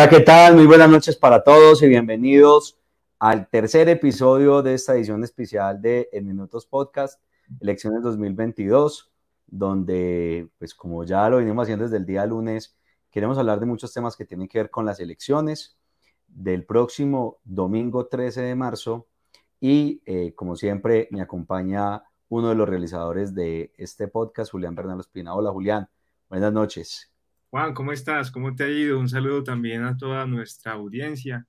Hola, ¿qué tal? Muy buenas noches para todos y bienvenidos al tercer episodio de esta edición especial de En Minutos Podcast, Elecciones 2022, donde, pues como ya lo venimos haciendo desde el día lunes, queremos hablar de muchos temas que tienen que ver con las elecciones del próximo domingo 13 de marzo y, eh, como siempre, me acompaña uno de los realizadores de este podcast, Julián Bernal Espina. Hola, Julián. Buenas noches. Juan, ¿cómo estás? ¿Cómo te ha ido? Un saludo también a toda nuestra audiencia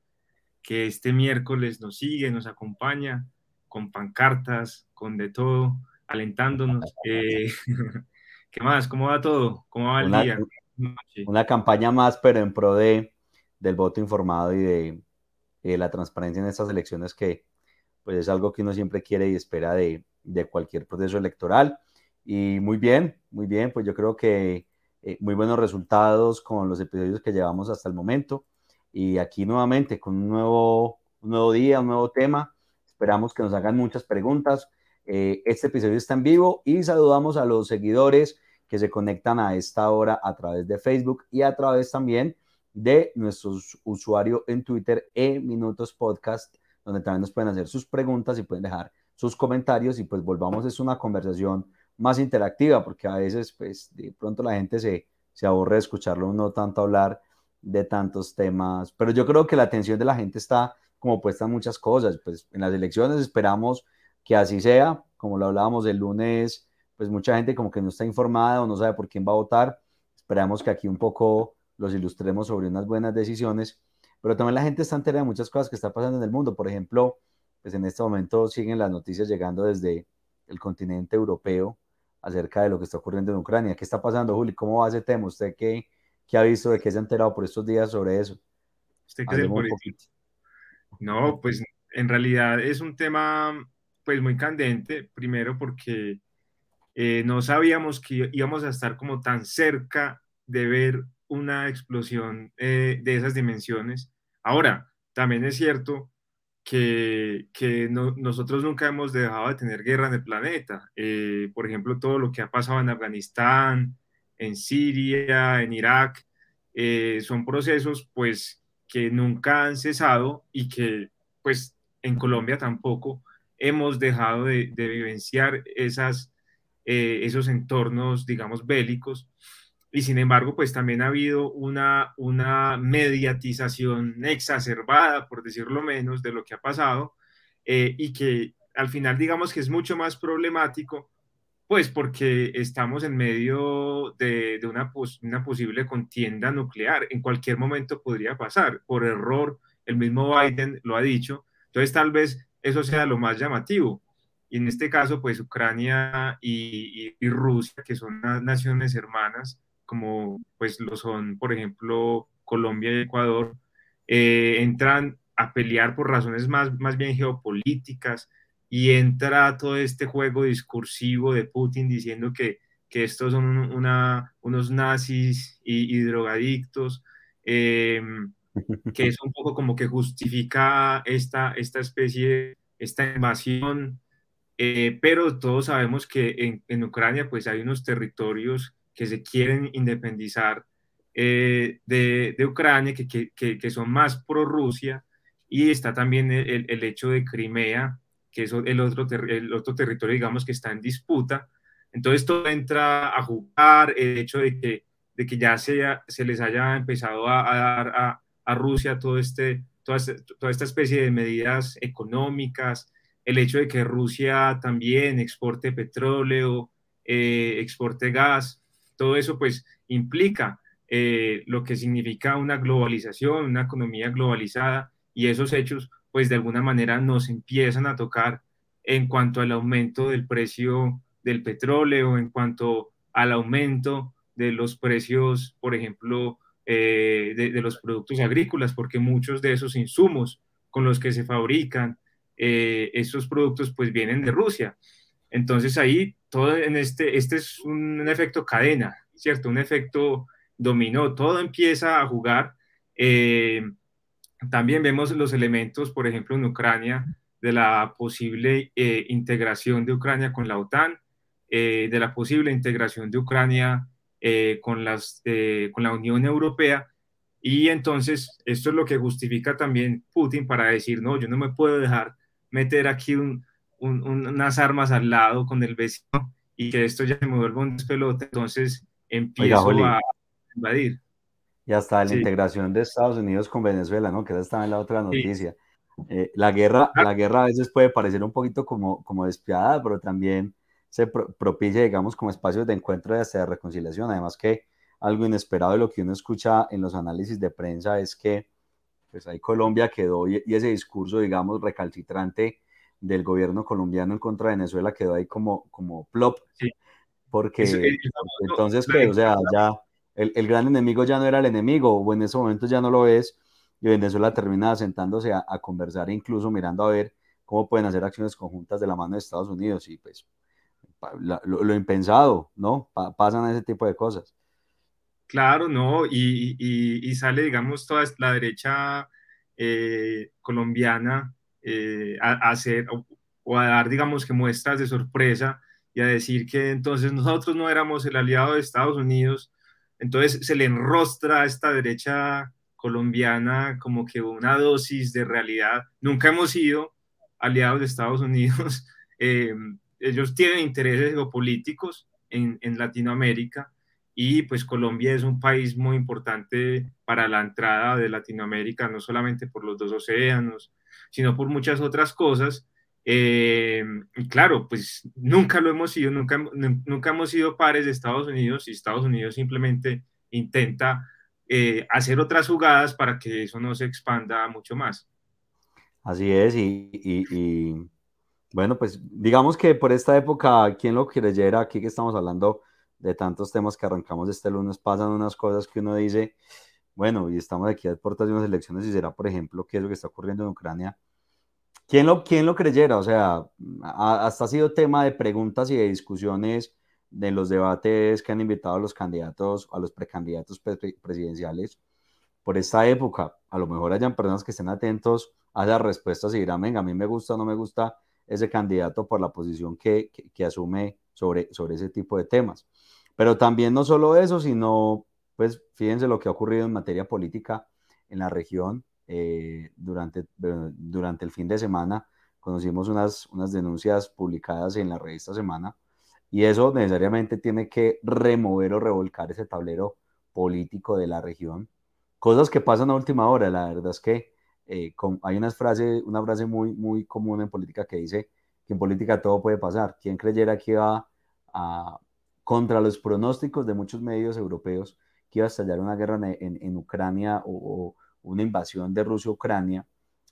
que este miércoles nos sigue, nos acompaña con pancartas, con de todo, alentándonos. Eh, ¿Qué más? ¿Cómo va todo? ¿Cómo va el día? Una campaña más, pero en pro de, del voto informado y de, la transparencia en estas elecciones que pues es algo que uno siempre quiere y espera de, de cualquier proceso electoral. Y muy bien, muy bien, pues yo creo que eh, muy buenos resultados con los episodios que llevamos hasta el momento. Y aquí nuevamente con un nuevo, nuevo día, un nuevo tema. Esperamos que nos hagan muchas preguntas. Eh, este episodio está en vivo y saludamos a los seguidores que se conectan a esta hora a través de Facebook y a través también de nuestros usuarios en Twitter, e Minutos Podcast, donde también nos pueden hacer sus preguntas y pueden dejar sus comentarios y pues volvamos, es una conversación más interactiva, porque a veces, pues, de pronto la gente se, se aburre de escucharlo no tanto hablar de tantos temas, pero yo creo que la atención de la gente está como puesta en muchas cosas, pues en las elecciones esperamos que así sea, como lo hablábamos el lunes, pues mucha gente como que no está informada o no sabe por quién va a votar, esperamos que aquí un poco los ilustremos sobre unas buenas decisiones, pero también la gente está entera de muchas cosas que está pasando en el mundo, por ejemplo, pues en este momento siguen las noticias llegando desde el continente europeo, acerca de lo que está ocurriendo en Ucrania. ¿Qué está pasando, Juli? ¿Cómo va ese tema? ¿Usted qué, qué ha visto, de qué se ha enterado por estos días sobre eso? ¿Usted qué es No, pues en realidad es un tema pues muy candente, primero porque eh, no sabíamos que íbamos a estar como tan cerca de ver una explosión eh, de esas dimensiones. Ahora, también es cierto que, que nosotros nunca hemos dejado de tener guerra en el planeta. Eh, por ejemplo, todo lo que ha pasado en Afganistán, en Siria, en Irak, eh, son procesos pues que nunca han cesado y que pues en Colombia tampoco hemos dejado de, vivenciar esas, eh, esos entornos, digamos, bélicos y sin embargo, pues también ha habido una, una mediatización exacerbada, por decirlo menos, de lo que ha pasado eh, y que al final digamos que es mucho más problemático, pues porque estamos en medio de, de una, una posible contienda nuclear. En cualquier momento podría pasar, por error, el mismo Biden lo ha dicho. Entonces tal vez eso sea lo más llamativo. Y en este caso, pues Ucrania y, y Rusia, que son naciones hermanas, como pues lo son, por ejemplo, Colombia y Ecuador, eh, entran a pelear por razones más, más bien geopolíticas y entra todo este juego discursivo de Putin diciendo que, que estos son una, unos nazis y, drogadictos, em, que es un poco como que justifica esta, esta especie, esta invasión, eh, pero todos sabemos que en, en Ucrania pues hay unos territorios que se quieren independizar eh, de, de, Ucrania, que, que, que, son más pro Rusia, y está también el, el hecho de Crimea, que es el otro, el otro territorio, digamos, que está en disputa. Entonces todo entra a jugar, el hecho de que, de que ya se, se les haya empezado a, dar a, a, Rusia todo este, toda, este, toda esta especie de medidas económicas, el hecho de que Rusia también exporte petróleo, eh, exporte gas, todo eso pues implica eh, lo que significa una globalización, una economía globalizada y esos hechos pues de alguna manera nos empiezan a tocar en cuanto al aumento del precio del petróleo, en cuanto al aumento de los precios, por ejemplo, eh, de, los productos agrícolas, porque muchos de esos insumos con los que se fabrican eh, esos productos pues vienen de Rusia. Entonces ahí todo en este, este es un, efecto cadena, ¿cierto? Un efecto dominó, todo empieza a jugar. Eh, también vemos los elementos, por ejemplo, en Ucrania, de la posible eh, integración de Ucrania con la OTAN, eh, de la posible integración de Ucrania con, las, con la Unión Europea, Y entonces esto es lo que justifica también Putin para decir, no, yo no me puedo dejar meter aquí unas armas al lado con el vecino y que esto ya me vuelva un despelote, entonces empiezo a invadir. Y hasta la integración de Estados Unidos con Venezuela, ¿no? Que esa estaba en la otra noticia. Eh, la, guerra, ah. la guerra a veces puede parecer un poquito como, como despiadada, pero también se propicia, digamos, como espacios de encuentro y hasta de reconciliación. Además que algo inesperado de lo que uno escucha en los análisis de prensa es que pues ahí Colombia quedó y, ese discurso, digamos, recalcitrante del gobierno colombiano en contra de Venezuela quedó ahí como, como plop. Porque entonces, pues, o sea, ya el, el, gran enemigo ya no era el enemigo, o en ese momento ya no lo es, y Venezuela termina sentándose a, conversar, incluso mirando a ver cómo pueden hacer acciones conjuntas de la mano de Estados Unidos, y pues lo, impensado, ¿no? pasan ese tipo de cosas. Claro, no, y, y, sale, digamos, toda la derecha eh, colombiana eh, a, hacer o, a dar, digamos, que muestras de sorpresa y a decir que entonces nosotros no éramos el aliado de Estados Unidos, entonces se le enrostra a esta derecha colombiana como que una dosis de realidad. Nunca hemos sido aliados de Estados Unidos. Eh, ellos tienen intereses geopolíticos en, en Latinoamérica y pues Colombia es un país muy importante para la entrada de Latinoamérica, no solamente por los dos océanos, sino por muchas otras cosas. Eh, claro, pues nunca lo hemos sido, nunca, nunca hemos sido pares de Estados Unidos y Estados Unidos simplemente intenta eh, hacer otras jugadas para que eso no se expanda mucho más. Así es, y, y, bueno, pues digamos que por esta época, quien lo creyera, aquí que estamos hablando de tantos temas que arrancamos este lunes, pasan unas cosas que uno dice, bueno, y estamos aquí a puertas de unas elecciones y será, por ejemplo, qué es lo que está ocurriendo en Ucrania. ¿Quién lo, quién lo creyera? O sea, hasta ha sido tema de preguntas y de discusiones de los debates que han invitado a los candidatos, a los precandidatos presidenciales por esta época. A lo mejor hayan personas que estén atentos a las respuestas y dirán, venga, a mí me gusta o no me gusta ese candidato por la posición que, que asume sobre, sobre ese tipo de temas. Pero también no solo eso, sino, pues fíjense lo que ha ocurrido en materia política en la región eh, durante, durante el fin de semana. Conocimos unas, unas denuncias publicadas en la revista Semana y eso necesariamente tiene que remover o revolcar ese tablero político de la región. Cosas que pasan a última hora, la verdad es que eh, hay una frase, una frase muy, muy común en política que dice que en política todo puede pasar. ¿Quién creyera que iba a, contra los pronósticos de muchos medios europeos que iba a estallar una guerra en, Ucrania o, una invasión de Rusia a Ucrania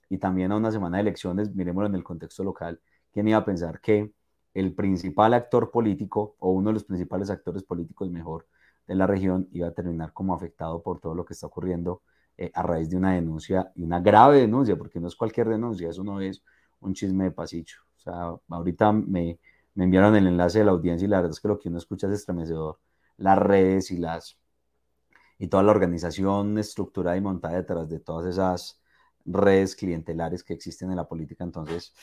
y también a una semana de elecciones, miremoslo en el contexto local, ¿quién iba a pensar que el principal actor político o uno de los principales actores políticos mejor de la región iba a terminar como afectado por todo lo que está ocurriendo eh, a raíz de una denuncia y una grave denuncia, porque no es cualquier denuncia, eso no es un chisme de pasillo. O sea, ahorita me enviaron el enlace de la audiencia y la verdad es que lo que uno escucha es estremecedor. Las redes y las y toda la organización estructurada y montada detrás de todas esas redes clientelares que existen en la política. Entonces,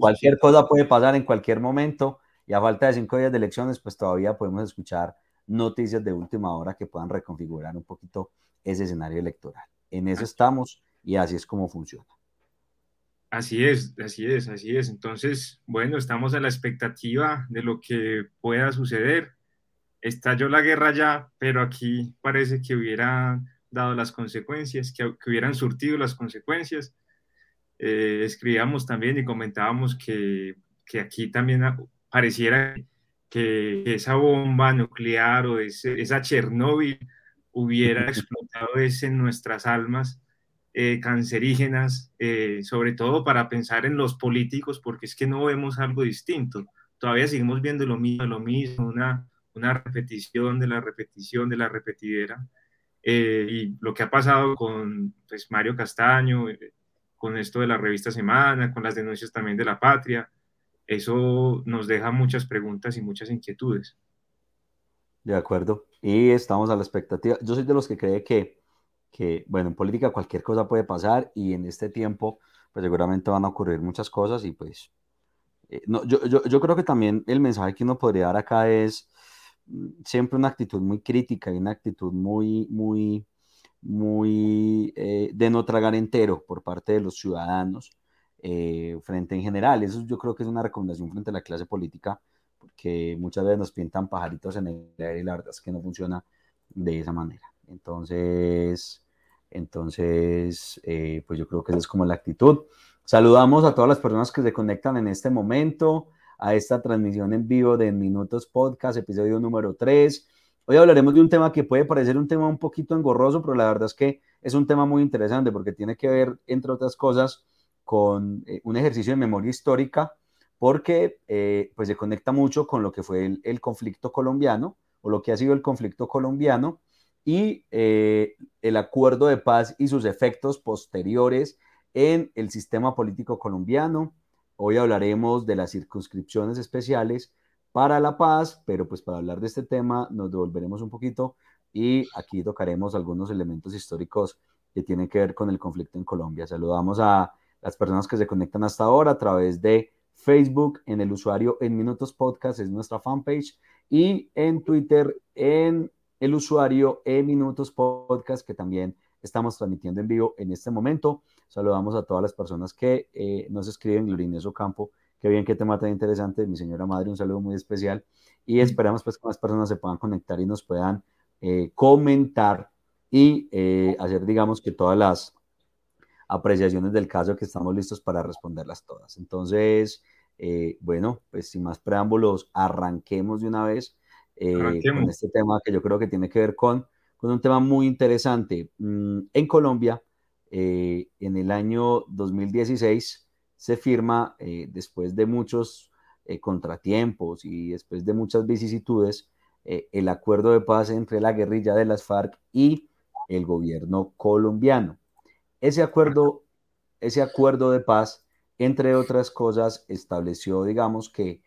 cualquier cosa puede pasar en cualquier momento y a falta de cinco días de elecciones, pues todavía podemos escuchar noticias de última hora que puedan reconfigurar un poquito ese escenario electoral. En eso estamos y así es como funciona. Así es, así es, así es. Entonces, bueno, estamos a la expectativa de lo que pueda suceder. Estalló la guerra ya, pero aquí parece que hubieran dado las consecuencias, que, hubieran surtido las consecuencias. Eh, escribíamos también y comentábamos que, que aquí también pareciera que esa bomba nuclear o esa Chernóbil hubiera explotado en nuestras almas eh, cancerígenas, eh, sobre todo para pensar en los políticos, porque es que no vemos algo distinto. Todavía seguimos viendo lo mismo, lo mismo, una, una repetición de la repetición de la repetidera. Eh, y lo que ha pasado con pues, Mario Castaño, con esto de la revista Semana, con las denuncias también de la patria, eso nos deja muchas preguntas y muchas inquietudes. De acuerdo. Y estamos a la expectativa. Yo soy de los que cree que que, bueno, en política cualquier cosa puede pasar y en este tiempo, pues seguramente van a ocurrir muchas cosas y pues, eh, no, yo, yo, yo, creo que también el mensaje que uno podría dar acá es siempre una actitud muy crítica y una actitud muy, muy, muy eh, de no tragar entero por parte de los ciudadanos eh, frente en general. Eso yo creo que es una recomendación frente a la clase política, porque muchas veces nos pintan pajaritos en el aire y la verdad es que no funciona de esa manera. Entonces, entonces eh, pues yo creo que esa es como la actitud. Saludamos a todas las personas que se conectan en este momento a esta transmisión en vivo de Minutos Podcast, episodio número 3. Hoy hablaremos de un tema que puede parecer un tema un poquito engorroso, pero la verdad es que es un tema muy interesante porque tiene que ver, entre otras cosas, con eh, un ejercicio de memoria histórica, porque eh, pues se conecta mucho con lo que fue el, conflicto colombiano o lo que ha sido el conflicto colombiano y eh, el acuerdo de paz y sus efectos posteriores en el sistema político colombiano. Hoy hablaremos de las circunscripciones especiales para la paz, pero pues para hablar de este tema nos devolveremos un poquito y aquí tocaremos algunos elementos históricos que tienen que ver con el conflicto en Colombia. Saludamos a las personas que se conectan hasta ahora a través de Facebook, en el usuario En Minutos Podcast, es nuestra fanpage, y en Twitter, en el usuario En Minutos Podcast, que también estamos transmitiendo en vivo en este momento. Saludamos a todas las personas que eh, nos escriben, Glorinés Ocampo, Qué bien, qué tema tan interesante. Mi señora madre, un saludo muy especial. Y esperamos pues que más personas se puedan conectar y nos puedan eh, comentar y eh, hacer, digamos, que todas las apreciaciones del caso que estamos listos para responderlas todas. Entonces, eh, bueno, pues sin más preámbulos, arranquemos de una vez con este tema que yo creo que tiene que ver con, con un tema muy interesante. Mm, en Colombia, en el año 2016, se firma eh, después de muchos eh, contratiempos y después de muchas vicisitudes eh, el acuerdo de paz entre la guerrilla de las FARC y el gobierno colombiano. Ese acuerdo, ese acuerdo de paz, entre otras cosas, estableció, digamos, que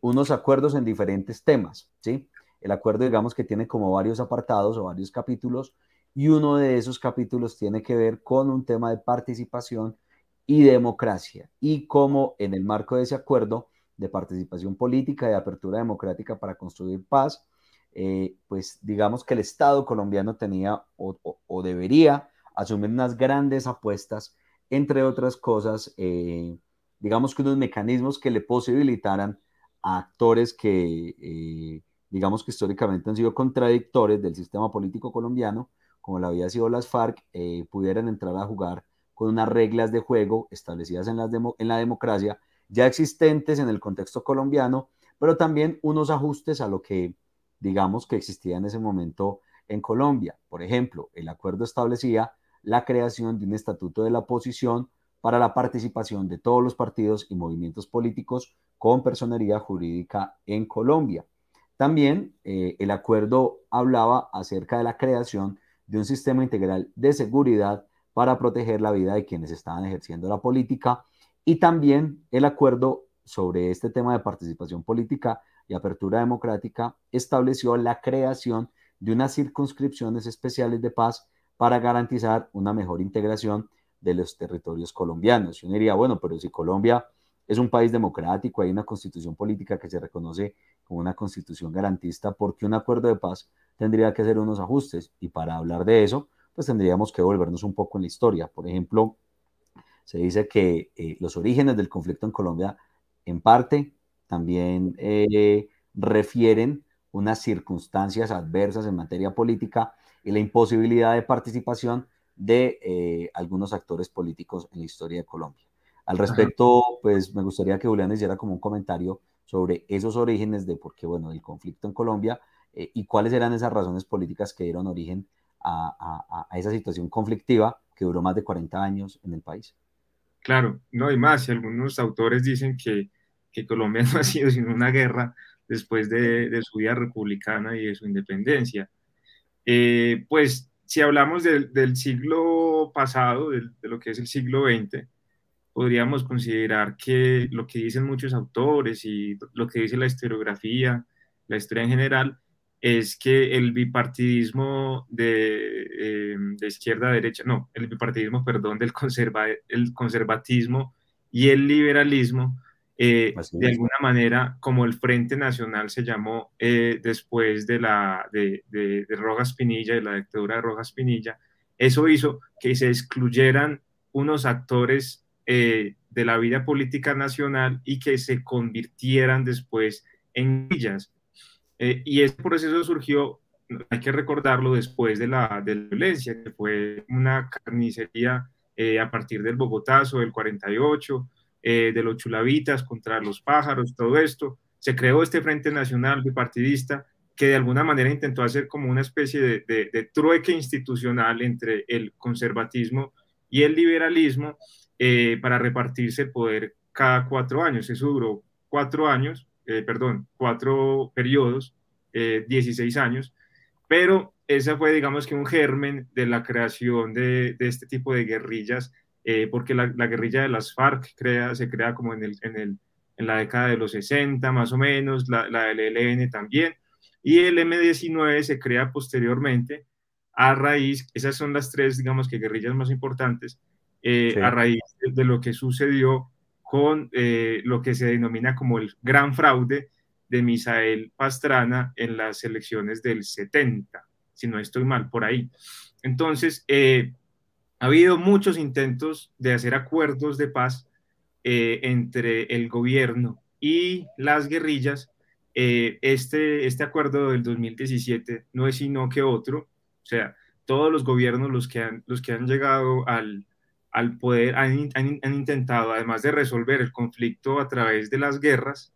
unos acuerdos en diferentes temas, ¿sí? El acuerdo, digamos, que tiene como varios apartados o varios capítulos, y uno de esos capítulos tiene que ver con un tema de participación y democracia, y cómo en el marco de ese acuerdo de participación política y de apertura democrática para construir paz, eh, pues digamos que el Estado colombiano tenía o, debería asumir unas grandes apuestas, entre otras cosas, eh, digamos que unos mecanismos que le posibilitaran a actores que, eh, digamos que históricamente han sido contradictores del sistema político colombiano, como lo había sido las FARC, pudieran entrar a jugar con unas reglas de juego establecidas en, en la democracia ya existentes en el contexto colombiano, pero también unos ajustes a lo que digamos que existía en ese momento en Colombia. Por ejemplo, el acuerdo establecía la creación de un estatuto de la oposición para la participación de todos los partidos y movimientos políticos con personería jurídica en Colombia. También eh, el acuerdo hablaba acerca de la creación de un sistema integral de seguridad para proteger la vida de quienes estaban ejerciendo la política y también el acuerdo sobre este tema de participación política y apertura democrática estableció la creación de unas circunscripciones especiales de paz para garantizar una mejor integración de los territorios colombianos. Y uno diría, bueno, pero si Colombia es un país democrático, hay una constitución política que se reconoce como una constitución garantista, ¿por qué un acuerdo de paz tendría que hacer unos ajustes? Y para hablar de eso, pues tendríamos que volvernos un poco en la historia. Por ejemplo, se dice que eh, los orígenes del conflicto en Colombia, en parte, también eh, refieren unas circunstancias adversas en materia política y la imposibilidad de participación de eh, algunos actores políticos en la historia de Colombia. Al respecto, pues me gustaría que Julián hiciera como un comentario sobre esos orígenes de por qué, bueno, el conflicto en Colombia y cuáles eran esas razones políticas que dieron origen a, esa situación conflictiva que duró más de 40 años en el país. Claro, no hay más. Y algunos autores dicen que, que Colombia no ha sido sino una guerra después de, su vida republicana y de su independencia. Eh, pues si hablamos del siglo pasado, de lo que es el siglo XX, podríamos considerar que lo que dicen muchos autores y lo que dice la historiografía, la historia en general, es que el bipartidismo de, eh, de, izquierda a derecha, no, el bipartidismo, perdón, del conserva, el conservatismo y el liberalismo, eh, de alguna manera, como el Frente Nacional se llamó eh, después de, la, de, de, Rojas Pinilla, de la dictadura de Rojas Pinilla, eso hizo que se excluyeran unos actores eh, de la vida política nacional y que se convirtieran después en villas. Eh, y ese proceso surgió, hay que recordarlo, después de la, de la violencia, que fue una carnicería eh, a partir del Bogotazo del 48, de los chulavitas contra los pájaros, todo esto. Se creó este Frente Nacional bipartidista que de alguna manera intentó hacer como una especie de, de, trueque institucional entre el conservatismo y el liberalismo eh, para repartirse el poder cada cuatro años. Eso duró cuatro años, eh, perdón, cuatro periodos, 16 eh, años, pero esa fue, digamos que, un germen de la creación de, de este tipo de guerrillas, porque la, la, guerrilla de las FARC crea, se crea como en, el, en, el, en la década de los 60 más o menos, la, la del ELN también, y el M19 se crea posteriormente a raíz, esas son las tres, digamos que guerrillas más importantes, eh, a raíz de, lo que sucedió con eh, lo que se denomina como el gran fraude de Misael Pastrana en las elecciones del 70, si no estoy mal por ahí. Entonces, eh, ha habido muchos intentos de hacer acuerdos de paz entre el gobierno y las guerrillas eh, este, este acuerdo del 2017 no es sino que otro, o sea, todos los gobiernos, los que han, los que han llegado al, al poder, han, han, intentado, además de resolver el conflicto a través de las guerras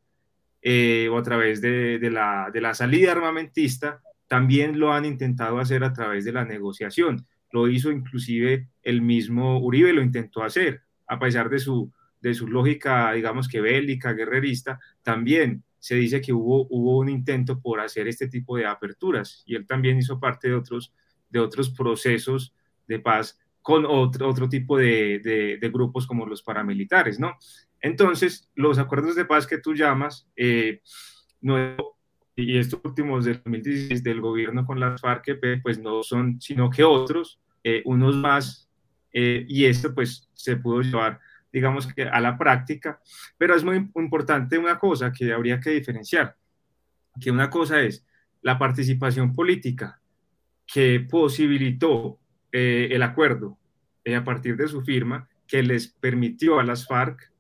eh, o a través de, de, la, de la salida armamentista, también lo han intentado hacer a través de la negociación. Lo hizo inclusive el mismo Uribe, lo intentó hacer, a pesar de su, de su lógica, digamos que bélica, guerrerista, también se dice que hubo, hubo un intento por hacer este tipo de aperturas y él también hizo parte de otros, de otros procesos de paz con otro, otro tipo de, de, grupos como los paramilitares, ¿no? Entonces, los acuerdos de paz que tú llamas, eh, no, y estos últimos del 2016 del gobierno con las FARC, pues no son sino que otros, eh, unos más, eh, y esto pues se pudo llevar digamos que a la práctica, pero es muy importante una cosa que habría que diferenciar, que una cosa es la participación política que posibilitó eh, el acuerdo eh, a partir de su firma, que les permitió a las FARC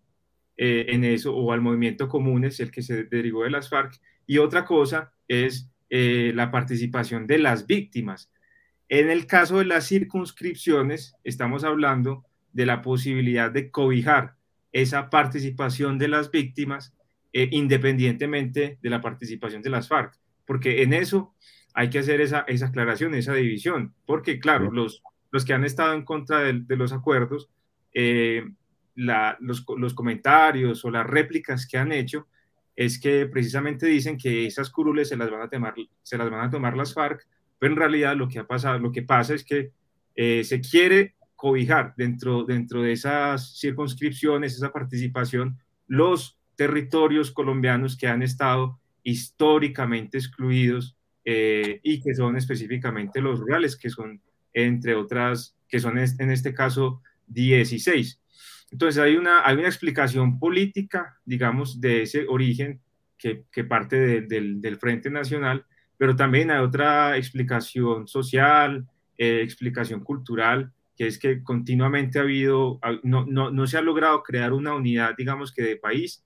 eh, en eso, o al movimiento Comunes, el que se derivó de las FARC, y otra cosa es la participación de las víctimas. En el caso de las circunscripciones, estamos hablando de la posibilidad de cobijar esa participación de las víctimas independientemente de la participación de las FARC, porque en eso hay que hacer esa, esa aclaración, esa división, porque claro, los, los que han estado en contra de, los acuerdos, eh, los, los, comentarios o las réplicas que han hecho es que precisamente dicen que esas curules se las van a tomar, se las van a tomar las FARC, pero en realidad lo que ha pasado, lo que pasa es que eh, se quiere cobijar dentro, dentro de esas circunscripciones, esa participación, los territorios colombianos que han estado históricamente excluidos eh, y que son específicamente los rurales, que son, entre otras, que son en este caso 16. Entonces hay una, hay una explicación política, digamos, de ese origen que, parte del, del, Frente Nacional, pero también hay otra explicación social, eh, explicación cultural, que es que continuamente ha habido, no, no, no, se ha logrado crear una unidad, digamos que de país,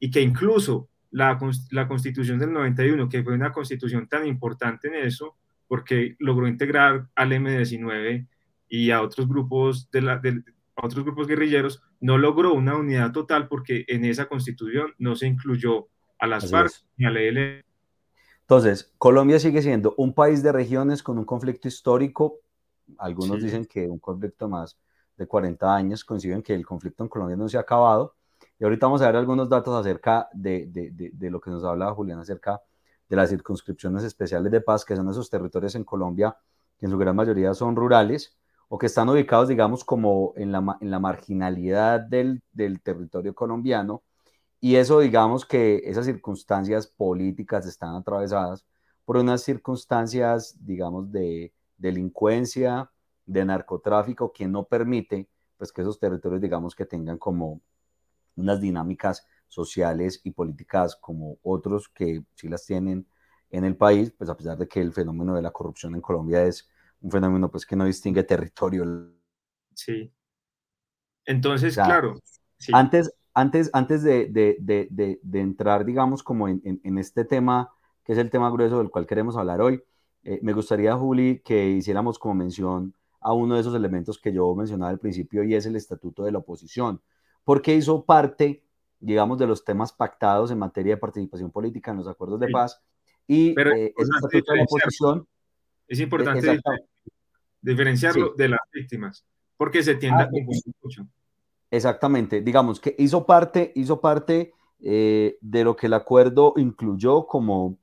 y que incluso la, la constitución del 91, que fue una constitución tan importante en eso, porque logró integrar al M19 y a otros grupos, de la, de, otros grupos guerrilleros, no logró una unidad total porque en esa constitución no se incluyó a las FARC ni a la ELN. Entonces, Colombia sigue siendo un país de regiones con un conflicto histórico algunos dicen que un conflicto más de 40 años coinciden que el conflicto en Colombia no se ha acabado. Y ahorita vamos a ver algunos datos acerca de, de, de, lo que nos hablaba Julián acerca de las circunscripciones especiales de paz, que son esos territorios en Colombia que en su gran mayoría son rurales o que están ubicados, digamos, como en la, en la marginalidad del, del territorio colombiano. Y eso, digamos, que esas circunstancias políticas están atravesadas por unas circunstancias, digamos, de, delincuencia, de narcotráfico, que no permite pues, que esos territorios, digamos, que tengan como unas dinámicas sociales y políticas como otros que sí las tienen en el país, pues a pesar de que el fenómeno de la corrupción en Colombia es un fenómeno pues que no distingue territorio. Sí. Entonces, claro. Antes, antes, antes de, entrar, digamos, como en, este tema, que es el tema grueso del cual queremos hablar hoy, eh, me gustaría, Juli, que hiciéramos como mención a uno de esos elementos que yo mencionaba al principio y es el estatuto de la oposición, porque hizo parte, digamos, de los temas pactados en materia de participación política en los acuerdos de paz y Pero eh, estatuto de la oposición... Es importante diferenciarlo de las víctimas, porque se tiende a ah, confundir mucho. Exactamente, digamos que hizo parte, hizo parte eh, de lo que el acuerdo incluyó como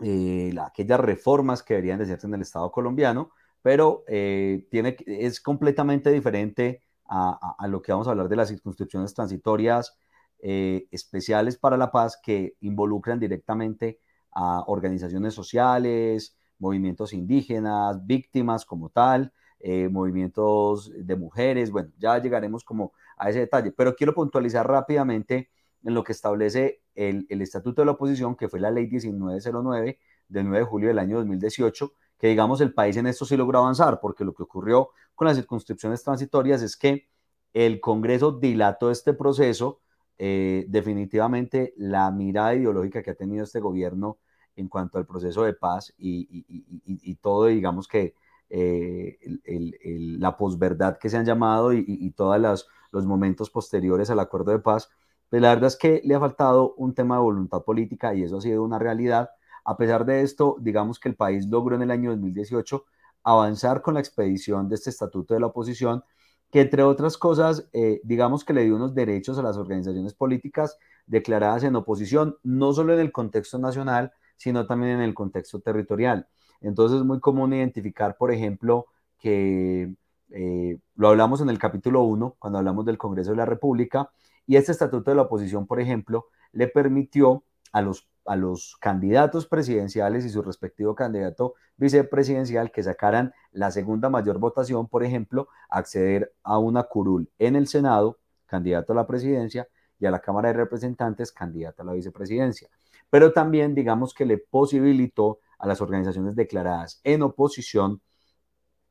eh, aquellas reformas que deberían de hacerse en el Estado colombiano, pero eh, tiene, es completamente diferente a, lo que vamos a hablar de las circunscripciones transitorias especiales para la paz que involucran directamente a organizaciones sociales, movimientos indígenas, víctimas como tal, eh, movimientos de mujeres, bueno, ya llegaremos como a ese detalle, pero quiero puntualizar rápidamente en lo que establece el, el Estatuto de la Oposición, que fue la Ley 1909 del 9 de julio del año 2018, que digamos el país en esto sí logró avanzar, porque lo que ocurrió con las circunscripciones transitorias es que el Congreso dilató este proceso, eh, definitivamente la mirada ideológica que ha tenido este gobierno en cuanto al proceso de paz y, y, y, y todo, digamos que eh, la posverdad que se han llamado y, todos los momentos posteriores al acuerdo de paz, pues la verdad es que le ha faltado un tema de voluntad política y eso ha sido una realidad. A pesar de esto, digamos que el país logró en el año 2018 avanzar con la expedición de este estatuto de la oposición, que entre otras cosas, eh, digamos que le dio unos derechos a las organizaciones políticas declaradas en oposición, no solo en el contexto nacional, sino también en el contexto territorial. Entonces es muy común identificar, por ejemplo, que eh, lo hablamos en el capítulo 1, cuando hablamos del Congreso de la República, y este estatuto de la oposición, por ejemplo, le permitió a los, a los candidatos presidenciales y su respectivo candidato vicepresidencial que sacaran la segunda mayor votación, por ejemplo, acceder a una curul en el Senado, candidato a la presidencia, y a la Cámara de Representantes, candidato a la vicepresidencia. Pero también, digamos que le posibilitó a las organizaciones declaradas en oposición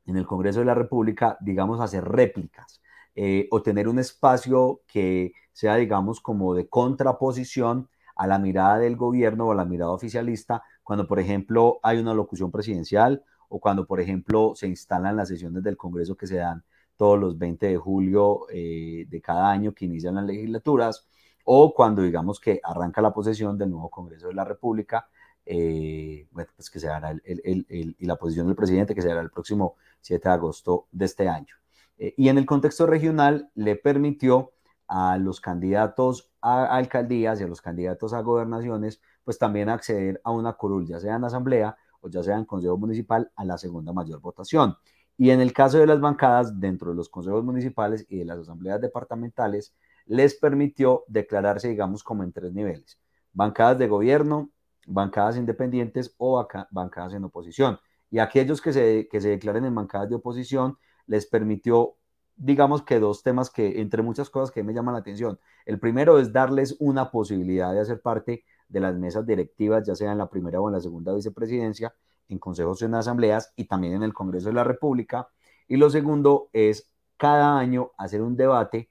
en el Congreso de la República, digamos, hacer réplicas eh, o tener un espacio que sea, digamos, como de contraposición a la mirada del gobierno o a la mirada oficialista, cuando, por ejemplo, hay una locución presidencial o cuando, por ejemplo, se instalan las sesiones del Congreso que se dan todos los 20 de julio eh, de cada año que inician las legislaturas, o cuando digamos que arranca la posesión del nuevo Congreso de la República eh, pues que se hará el, el, y la posición del presidente que se hará el próximo 7 de agosto de este año. Eh, y en el contexto regional le permitió a los candidatos a alcaldías y a los candidatos a gobernaciones, pues también acceder a una curul, ya sea en asamblea o ya sea en consejo municipal, a la segunda mayor votación. Y en el caso de las bancadas, dentro de los consejos municipales y de las asambleas departamentales, les permitió declararse, digamos, como en tres niveles. Bancadas de gobierno, bancadas independientes o bancadas en oposición. Y aquellos que se, que se declaren en bancadas de oposición les permitió, digamos que dos temas que, entre muchas cosas que me llaman la atención. El primero es darles una posibilidad de hacer parte de las mesas directivas, ya sea en la primera o en la segunda vicepresidencia, en consejos y en asambleas y también en el Congreso de la República. Y lo segundo es cada año hacer un debate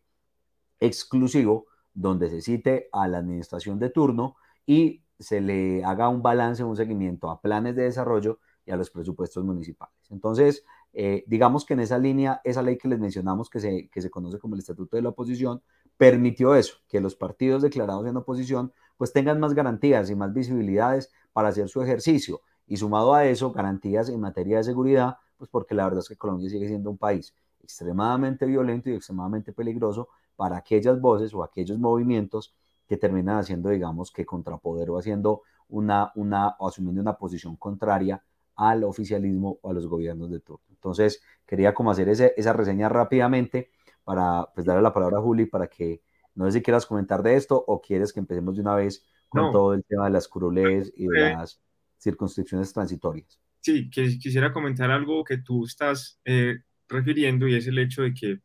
exclusivo donde se cite a la administración de turno y se le haga un balance, un seguimiento a planes de desarrollo y a los presupuestos municipales. Entonces, eh, digamos que en esa línea, esa ley que les mencionamos, que se, que se conoce como el Estatuto de la Oposición, permitió eso, que los partidos declarados en oposición pues tengan más garantías y más visibilidades para hacer su ejercicio. Y sumado a eso, garantías en materia de seguridad, pues porque la verdad es que Colombia sigue siendo un país extremadamente violento y extremadamente peligroso para aquellas voces o aquellos movimientos que terminan haciendo, digamos, que contrapoder o haciendo una, una, o asumiendo una posición contraria al oficialismo o a los gobiernos de turno. Entonces, quería como hacer ese, esa reseña rápidamente para pues, darle la palabra a Juli para que, no sé si quieras comentar de esto o quieres que empecemos de una vez con todo el tema de las curules y de las circunscripciones transitorias. Sí, quisiera comentar algo que tú estás eh, refiriendo y es el hecho de que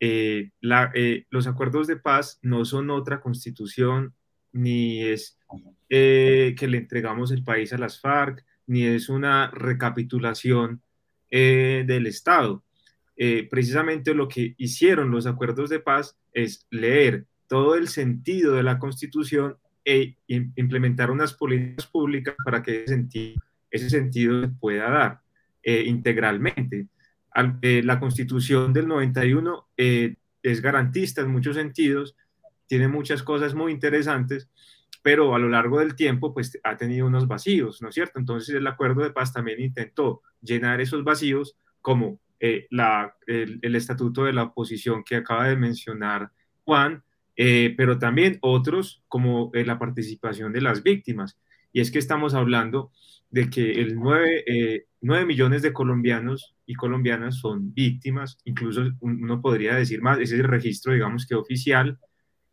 eh, eh, los acuerdos de paz no son otra constitución, ni es eh, que le entregamos el país a las FARC, ni es una recapitulación eh, del Estado. Eh, precisamente lo que hicieron los acuerdos de paz es leer todo el sentido de la Constitución e implementar unas políticas públicas para que ese sentido, se pueda dar eh, integralmente. la Constitución del 91 es garantista en muchos sentidos, tiene muchas cosas muy interesantes, pero a lo largo del tiempo pues ha tenido unos vacíos, ¿no es cierto? Entonces el acuerdo de paz también intentó llenar esos vacíos como eh, la, el, estatuto de la oposición que acaba de mencionar Juan, eh, pero también otros como eh, la participación de las víctimas. Y es que estamos hablando de que el 9, 9 millones de colombianos y colombianas son víctimas, incluso uno podría decir más, ese es el registro, digamos que oficial,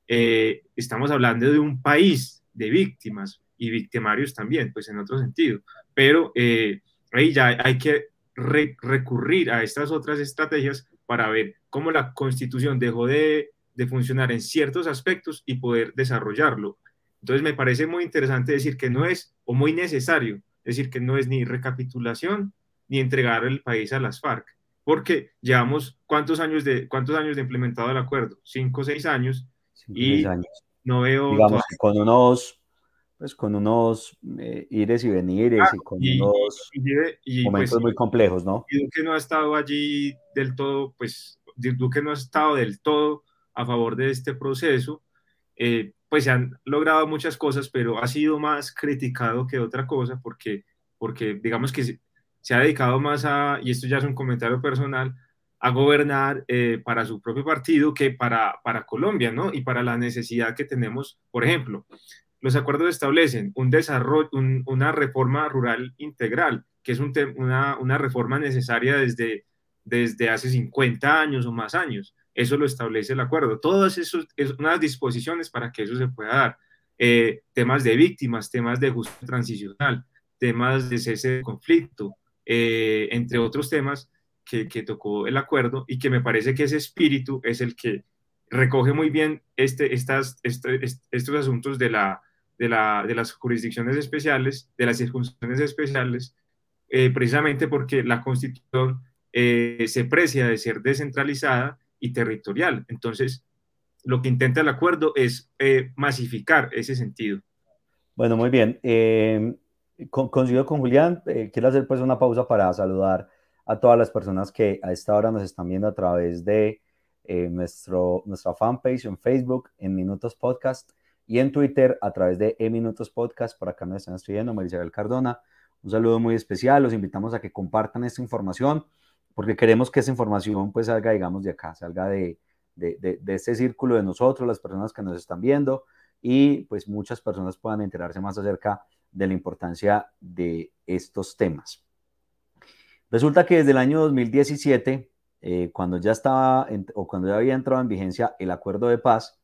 eh, estamos hablando de un país de víctimas y victimarios también, pues en otro sentido. Pero eh, ahí ya hay que recurrir a estas otras estrategias para ver cómo la constitución dejó de, de funcionar en ciertos aspectos y poder desarrollarlo. Entonces me parece muy interesante decir que no es, o muy necesario, decir que no es ni recapitulación ni entregar el país a las FARC, porque llevamos cuántos años de, cuántos años de implementado el acuerdo, cinco o seis años, y años. no veo... Digamos con unos, pues con unos eh, ires y venires y con unos momentos pues, muy complejos, ¿no? Y Duque no ha estado allí del todo, pues Duque no ha estado del todo a favor de este proceso. Eh, pues se han logrado muchas cosas, pero ha sido más criticado que otra cosa porque, porque digamos que se, se ha dedicado más a, y esto ya es un comentario personal, a gobernar eh, para su propio partido que para, para Colombia, ¿no? Y para la necesidad que tenemos, por ejemplo, los acuerdos establecen un desarrollo, una reforma rural integral, que es un una, una, reforma necesaria desde, desde hace 50 años o más años. Eso lo establece el acuerdo. Todas esas unas disposiciones para que eso se pueda dar. Eh, temas de víctimas, temas de justicia transicional, temas de cese de conflicto, eh, entre otros temas que, tocó el acuerdo y que me parece que ese espíritu es el que recoge muy bien este, estas, este, estos asuntos de, la, de, la, de, las jurisdicciones especiales, de las circunstancias especiales, eh, precisamente porque la constitución eh, se precia de ser descentralizada y territorial. Entonces, lo que intenta el acuerdo es eh, masificar ese sentido. Bueno, muy bien. Con, coincido con Julián. quiero hacer pues una pausa para saludar a todas las personas que a esta hora nos están viendo a través de eh, nuestro, nuestra fanpage en Facebook, en Minutos Podcast, y en Twitter a través de E Minutos Podcast. Por acá nos están escribiendo Marisabel Cardona. Un saludo muy especial. Los invitamos a que compartan esta información porque queremos que esa información pues salga, digamos, de acá, salga de, de, de, de este círculo de nosotros, las personas que nos están viendo y pues muchas personas puedan enterarse más acerca de la importancia de estos temas. Resulta que desde el año 2017, eh, cuando ya estaba o cuando ya había entrado en vigencia el acuerdo de paz,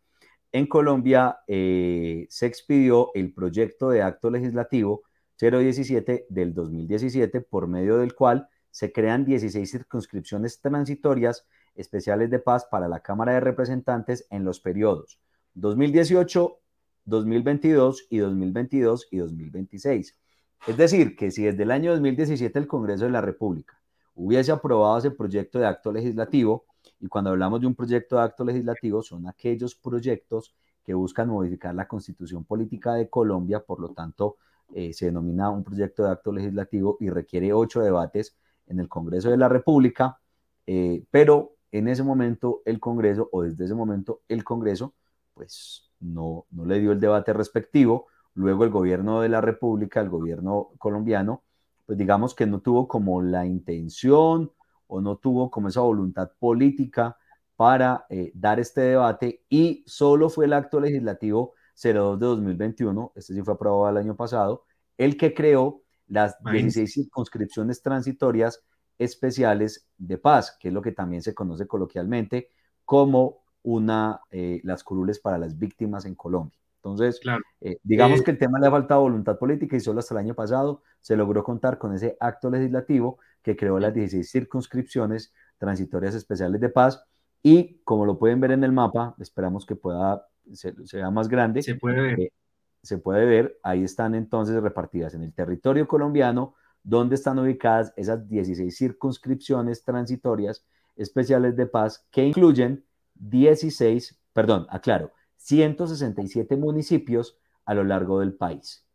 en Colombia eh, se expidió el proyecto de acto legislativo 017 del 2017, por medio del cual se crean 16 circunscripciones transitorias especiales de paz para la Cámara de Representantes en los periodos 2018, 2022 y 2022 y 2026 es decir, que si desde el año 2017 el Congreso de la República hubiese aprobado ese proyecto de acto legislativo, y cuando hablamos de un proyecto de acto legislativo son aquellos proyectos que buscan modificar la constitución política de Colombia, por lo tanto eh, se denomina un proyecto de acto legislativo y requiere ocho debates en el Congreso de la República, eh, pero en ese momento el Congreso, o desde ese momento el Congreso, pues no, no le dio el debate respectivo, Luego el gobierno de la República, el gobierno colombiano, pues digamos que no tuvo como la intención o no tuvo como esa voluntad política para eh, dar este debate y solo fue el acto legislativo 02 de 2021, este sí fue aprobado el año pasado, el que creó las 16 circunscripciones transitorias especiales de paz, que es lo que también se conoce coloquialmente como una, eh, las curules para las víctimas en Colombia. Entonces, eh, digamos eh, que el tema le ha faltado voluntad política y solo hasta el año pasado se logró contar con ese acto legislativo que creó las 16 circunscripciones transitorias especiales de paz y como lo pueden ver en el mapa, esperamos que pueda, se, vea más grande. Se puede ver. Eh, se puede ver, ahí están entonces repartidas en el territorio colombiano dónde están ubicadas esas 16 circunscripciones transitorias especiales de paz que incluyen 16, perdón, aclaro, 167 municipios a lo largo del país.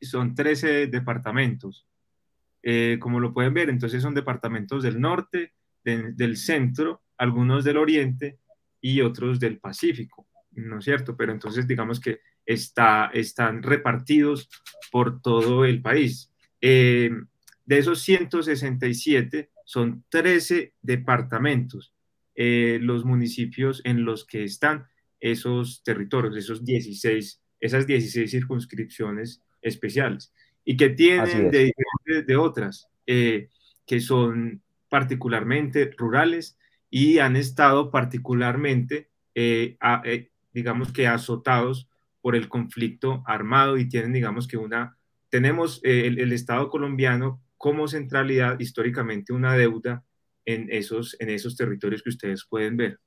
Son 13 departamentos. Eh, como lo pueden ver, entonces son departamentos del norte, del centro, algunos del oriente y otros del Pacífico, ¿no es cierto? Pero entonces digamos que está, están repartidos por todo el país. Eh, de esos 167 son 13 departamentos, eh, los municipios en los que están esos territorios, esos 16, esas 16 circunscripciones especiales y que tienen de, de, otras eh, que son particularmente rurales y han estado particularmente, digamos que azotados por el conflicto armado y tienen, digamos que una, tenemos eh, el, Estado colombiano como centralidad históricamente una deuda en esos, en esos territorios que ustedes pueden ver.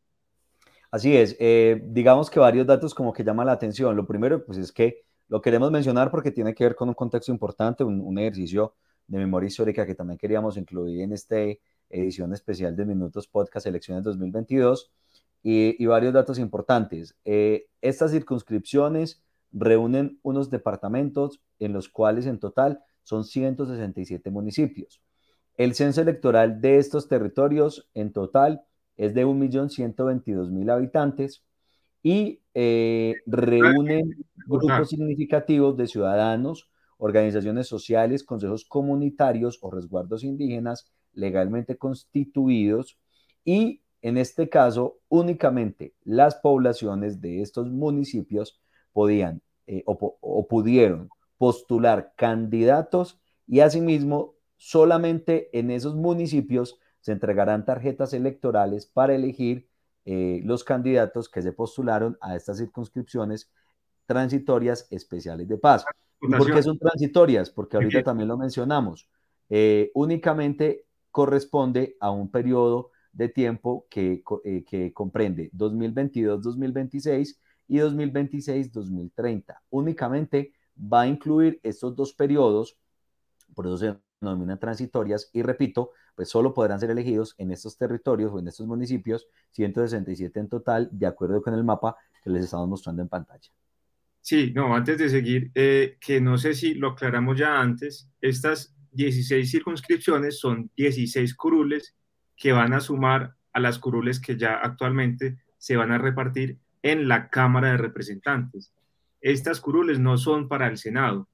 Así es, eh, digamos que varios datos como que llaman la atención. Lo primero, pues es que lo queremos mencionar porque tiene que ver con un contexto importante, un, ejercicio de memoria histórica que también queríamos incluir en esta edición especial de Minutos Podcast Elecciones 2022 y, varios datos importantes. Eh, estas circunscripciones reúnen unos departamentos en los cuales en total son 167 municipios. El censo electoral de estos territorios en total es de 1.122.000 habitantes y eh, reúnen grupos significativos de ciudadanos, organizaciones sociales, consejos comunitarios o resguardos indígenas legalmente constituidos y en este caso, únicamente las poblaciones de estos municipios podían eh, o, pudieron postular candidatos y asimismo solamente en esos municipios se entregarán tarjetas electorales para elegir eh, los candidatos que se postularon a estas circunscripciones transitorias especiales de paz. por qué son transitorias? Porque ahorita también lo mencionamos. Eh, únicamente corresponde a un periodo de tiempo que, eh, que comprende 2022-2026 y 2026-2030. Únicamente va a incluir estos dos periodos, por eso se denominan transitorias, y repito, pues solo podrán ser elegidos en estos territorios o en estos municipios, 167 en total, de acuerdo con el mapa que les estamos mostrando en pantalla. Sí, no, antes de seguir, eh, que no sé si lo aclaramos ya antes, estas 16 circunscripciones son 16 curules que van a sumar a las curules que ya actualmente se van a repartir en la Cámara de Representantes. Estas curules no son para el Senado,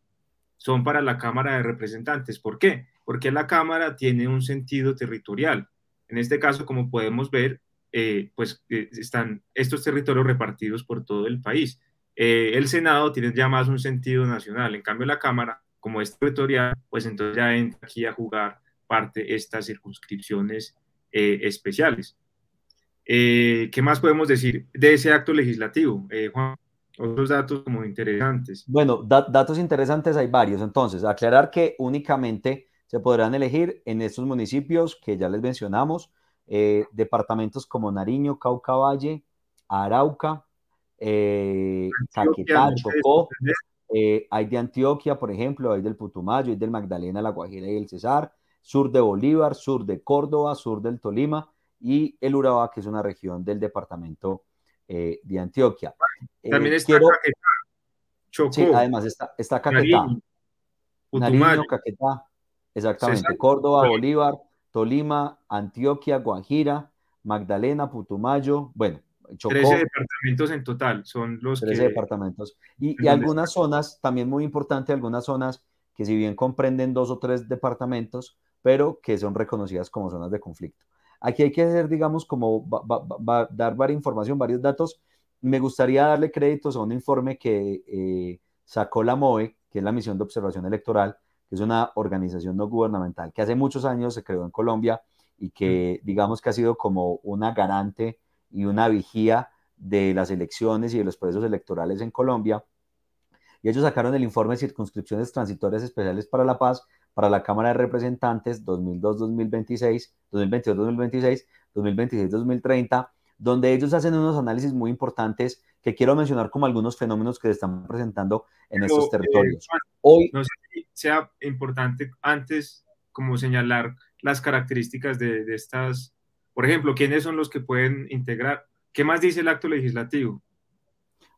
son para la Cámara de Representantes. ¿Por qué? Porque la Cámara tiene un sentido territorial. En este caso, como podemos ver, eh, pues eh, están estos territorios repartidos por todo el país. Eh, el Senado tiene ya más un sentido nacional. En cambio, la Cámara, como es territorial, pues entonces ya entra aquí a jugar parte estas circunscripciones eh, especiales. Eh, ¿Qué más podemos decir de ese acto legislativo, eh, Juan? Otros datos como interesantes. Bueno, datos interesantes hay varios. Entonces, aclarar que únicamente se podrán elegir en estos municipios que ya les mencionamos, departamentos como Nariño, Cauca Valle, Arauca, Caquetá, Chocó, hay de Antioquia, por ejemplo, hay del Putumayo, hay del Magdalena, La Guajira y el Cesar, sur de Bolívar, sur de Córdoba, sur del Tolima y el Urabá, que es una región del departamento eh, de Antioquia. También eh, está Caquetá, Chocó. Sí, además está, está Caquetá. Nariño, Caquetá, exactamente. Córdoba, Bolívar, Tolima, Antioquia, Guajira, Magdalena, Putumayo, bueno, Chocó. 13 departamentos en total son los 13 departamentos. Y, y algunas zonas, también muy importante, algunas zonas que si bien comprenden dos o tres departamentos, pero que son reconocidas como zonas de conflicto. Aquí hay que hacer, digamos, como dar varias información, varios datos. Me gustaría darle créditos a un informe que eh, sacó la MOE, que es la Misión de Observación Electoral, que es una organización no gubernamental que hace muchos años se creó en Colombia y que, digamos, que ha sido como una garante y una vigía de las elecciones y de los procesos electorales en Colombia. Y ellos sacaron el informe de circunscripciones transitorias especiales para la paz, para la Cámara de Representantes 2002-2026, 2022-2026, 2026-2030, donde ellos hacen unos análisis muy importantes que quiero mencionar como algunos fenómenos que se están presentando en estos eh, territorios. Hoy, no sé sea importante antes como señalar las características de, de estas, por ejemplo, quiénes son los que pueden integrar. ¿Qué más dice el acto legislativo?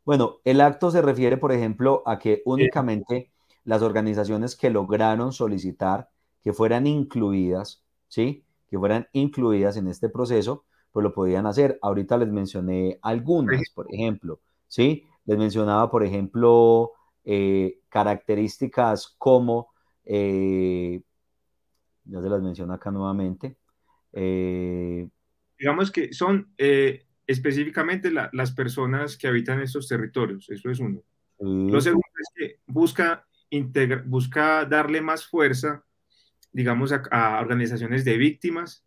Bueno, el acto se refiere, por ejemplo, a que únicamente las organizaciones que lograron solicitar que fueran incluidas, ¿sí? Que fueran incluidas en este proceso, pues lo podían hacer. Ahorita les mencioné algunas, por ejemplo, ¿sí? Les mencionaba, por ejemplo, eh, características como, eh, ya se las menciono acá nuevamente. Eh, Digamos que son específicamente las personas que habitan estos territorios, eso es uno. Lo segundo es que busca, busca darle más fuerza, digamos, a, organizaciones de víctimas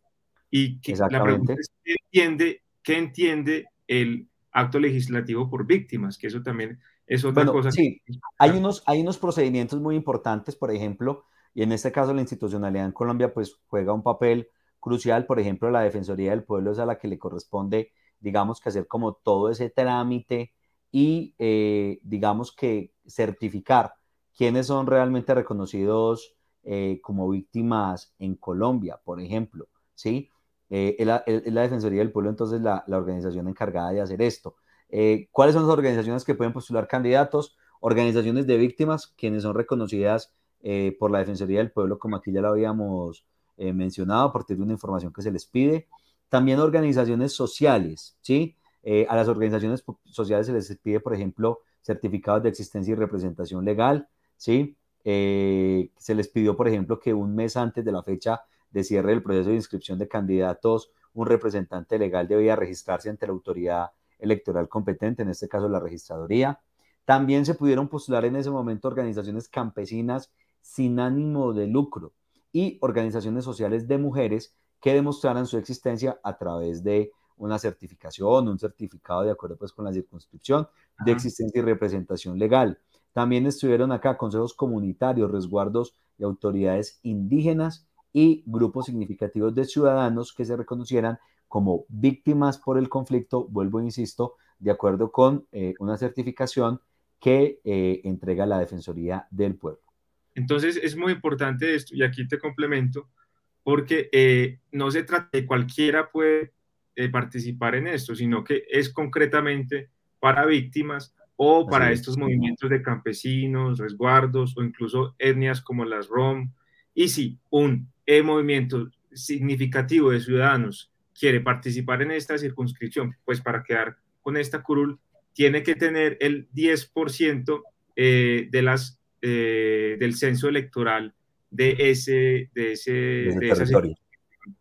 y que la pregunta es ¿qué entiende, qué entiende el acto legislativo por víctimas, que eso también es otra cosa. Sí, hay unos, hay unos procedimientos muy importantes, por ejemplo, y en este caso la institucionalidad en Colombia pues juega un papel crucial, por ejemplo, la Defensoría del Pueblo es a la que le corresponde digamos que hacer como todo ese trámite y eh, digamos que certificar quiénes son realmente reconocidos eh, como víctimas en Colombia, por ejemplo, ¿sí? Eh, es, la, Defensoría del Pueblo entonces la, la organización encargada de hacer esto. ¿Cuáles son las organizaciones que pueden postular candidatos? Organizaciones de víctimas, quienes son reconocidas por la Defensoría del Pueblo, como aquí ya lo habíamos mencionado, a partir de una información que se les pide. También organizaciones sociales, ¿sí? Eh, a las organizaciones sociales se les pide, por ejemplo, certificados de existencia y representación legal, ¿sí? Eh, se les pidió, por ejemplo, que un mes antes de la fecha de cierre del proceso de inscripción de candidatos, un representante legal debía registrarse ante la autoridad electoral competente, en este caso la registraduría. También se pudieron postular en ese momento organizaciones campesinas sin ánimo de lucro y organizaciones sociales de mujeres que demostraran su existencia a través de una certificación, un certificado de acuerdo pues con la circunscripción de existencia y representación legal. También estuvieron acá consejos comunitarios, resguardos y autoridades indígenas y grupos significativos de ciudadanos que se reconocieran como víctimas por el conflicto, vuelvo e insisto, de acuerdo con eh, una certificación que eh, entrega la Defensoría del Pueblo. Entonces es muy importante esto, y aquí te complemento, porque eh, no se trata de cualquiera puede eh, participar en esto, sino que es concretamente para víctimas o para estos movimientos de campesinos, resguardos o incluso etnias como las ROM. Y si un eh, movimiento significativo de ciudadanos quiere participar en esta circunscripción, pues para quedar con esta curul, tiene que tener el 10% de las, del censo electoral de ese, de ese, de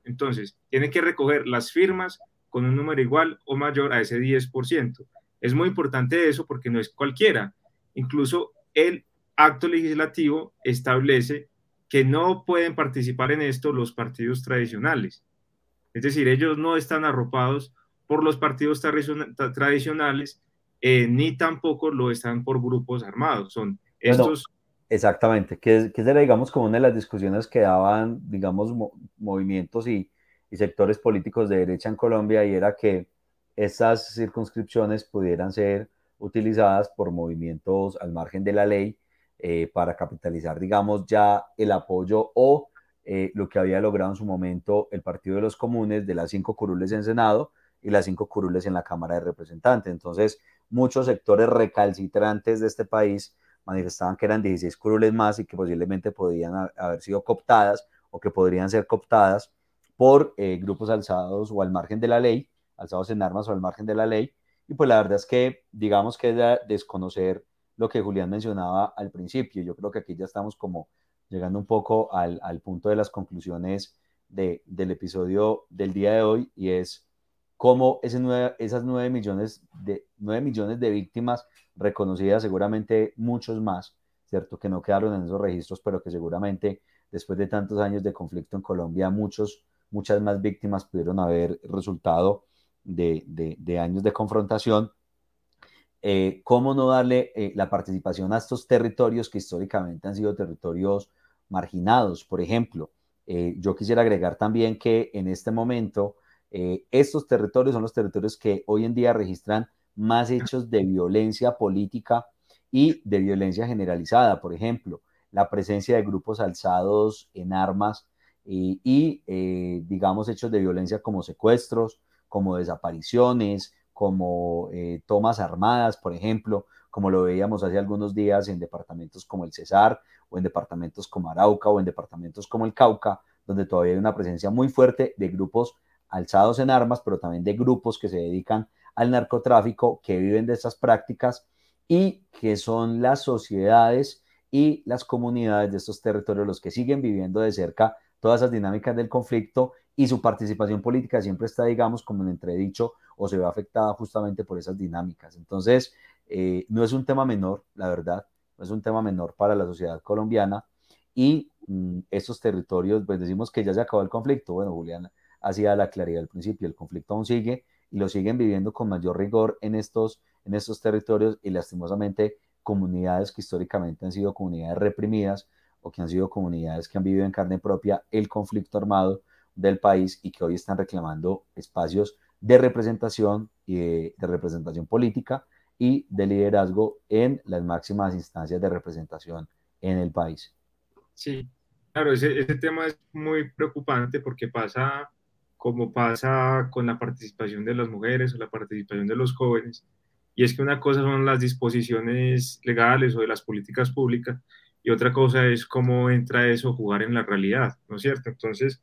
Entonces, tiene que recoger las firmas con un número igual o mayor a ese 10%. Es muy importante eso porque no es cualquiera. Incluso el acto legislativo establece que no pueden participar en esto los partidos tradicionales. Es decir, ellos no están arropados por los partidos tradicionales, eh, ni tampoco lo están por grupos armados. Son estos... Exactamente, que, que era, digamos, como una de las discusiones que daban, digamos, movimientos y, y, sectores políticos de derecha en Colombia, y era que esas circunscripciones pudieran ser utilizadas por movimientos al margen de la ley eh, para capitalizar, digamos, ya el apoyo o eh, lo que había logrado en su momento el Partido de los Comunes de las cinco curules en Senado y las cinco curules en la Cámara de Representantes. Entonces, muchos sectores recalcitrantes de este país manifestaban que eran 16 curules más y que posiblemente podrían haber sido cooptadas o que podrían ser cooptadas por eh, grupos alzados o al margen de la ley, alzados en armas o al margen de la ley. Y pues la verdad es que digamos que es desconocer lo que Julián mencionaba al principio. Yo creo que aquí ya estamos como llegando un poco al, al punto de las conclusiones de, del episodio del día de hoy y es cómo ese nueve, esas 9 millones, de, 9 millones de víctimas reconocidas, seguramente muchos más, ¿cierto? Que no quedaron en esos registros, pero que seguramente después de tantos años de conflicto en Colombia, muchos, muchas más víctimas pudieron haber resultado de, de, años de confrontación. Eh, ¿Cómo no darle eh, la participación a estos territorios que históricamente han sido territorios marginados? Por ejemplo, eh, yo quisiera agregar también que en este momento estos territorios son los territorios que hoy en día registran más hechos de violencia política y de violencia generalizada. Por ejemplo, la presencia de grupos alzados en armas y, eh, digamos, hechos de violencia como secuestros, como desapariciones, como eh, tomas armadas, por ejemplo, como lo veíamos hace algunos días en departamentos como el Cesar, o en departamentos como Arauca, o en departamentos como el Cauca, donde todavía hay una presencia muy fuerte de grupos alzados en armas, pero también de grupos que se dedican al narcotráfico, que viven de estas prácticas y que son las sociedades y las comunidades de estos territorios los que siguen viviendo de cerca todas esas dinámicas del conflicto y su participación política siempre está, digamos, como en entredicho o se ve afectada justamente por esas dinámicas. Entonces, eh, no es un tema menor, la verdad, no es un tema menor para la sociedad colombiana y mm, estos territorios, pues decimos que ya se acabó el conflicto. Bueno, Julián hacía la claridad al principio, el conflicto aún sigue y lo siguen viviendo con mayor rigor en estos, en estos territorios y lastimosamente comunidades que históricamente han sido comunidades reprimidas o que han sido comunidades que han vivido en carne propia el conflicto armado del país y que hoy están reclamando espacios de representación y de, representación política y de liderazgo en las máximas instancias de representación en el país. Sí, claro, ese, ese tema es muy preocupante porque pasa como pasa con la participación de las mujeres o la participación de los jóvenes. Y es que una cosa son las disposiciones legales o de las políticas públicas y otra cosa es cómo entra eso a jugar en la realidad, ¿no es cierto? Entonces,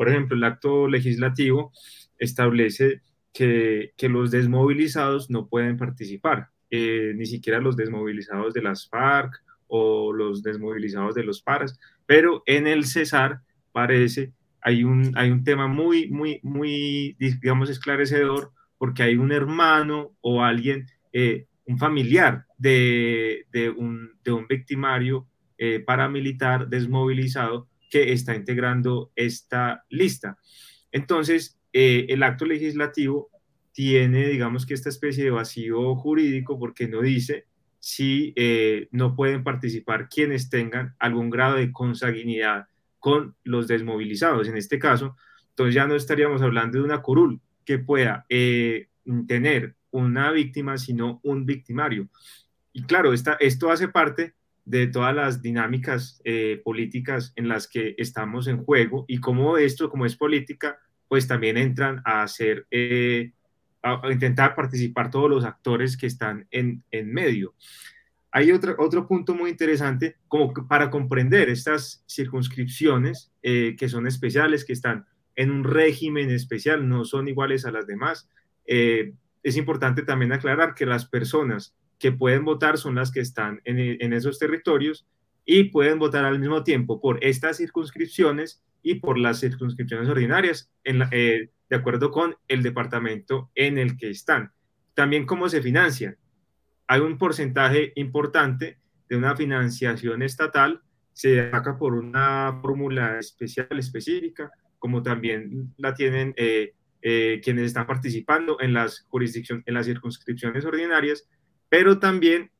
por ejemplo, el acto legislativo establece que, que los desmovilizados no pueden participar, eh, ni siquiera los desmovilizados de las FARC o los desmovilizados de los PARAS, pero en el Cesar parece hay un, hay un tema muy, muy, muy, digamos, esclarecedor, porque hay un hermano o alguien, eh, un familiar de, de, un, de un victimario eh, paramilitar desmovilizado que está integrando esta lista. Entonces, eh, el acto legislativo tiene, digamos que esta especie de vacío jurídico porque no dice si eh, no pueden participar quienes tengan algún grado de consanguinidad con los desmovilizados. En este caso, entonces ya no estaríamos hablando de una curul que pueda tener una víctima, sino un victimario. Y claro, esta, esto hace parte de todas las dinámicas eh, políticas en las que estamos en juego y cómo esto, como es política, pues también entran a hacer, eh, a, intentar participar todos los actores que están en, en medio. Hay otro, otro punto muy interesante como para comprender estas circunscripciones eh, que son especiales, que están en un régimen especial, no son iguales a las demás. es importante también aclarar que las personas que pueden votar son las que están en, esos territorios y pueden votar al mismo tiempo por estas circunscripciones y por las circunscripciones ordinarias, eh, de acuerdo con el departamento en el que están. También cómo se financian. Hay un porcentaje importante de una financiación estatal, se saca por una fórmula especial, específica, como también la tienen eh, eh, quienes están participando en las en las circunscripciones ordinarias, pero también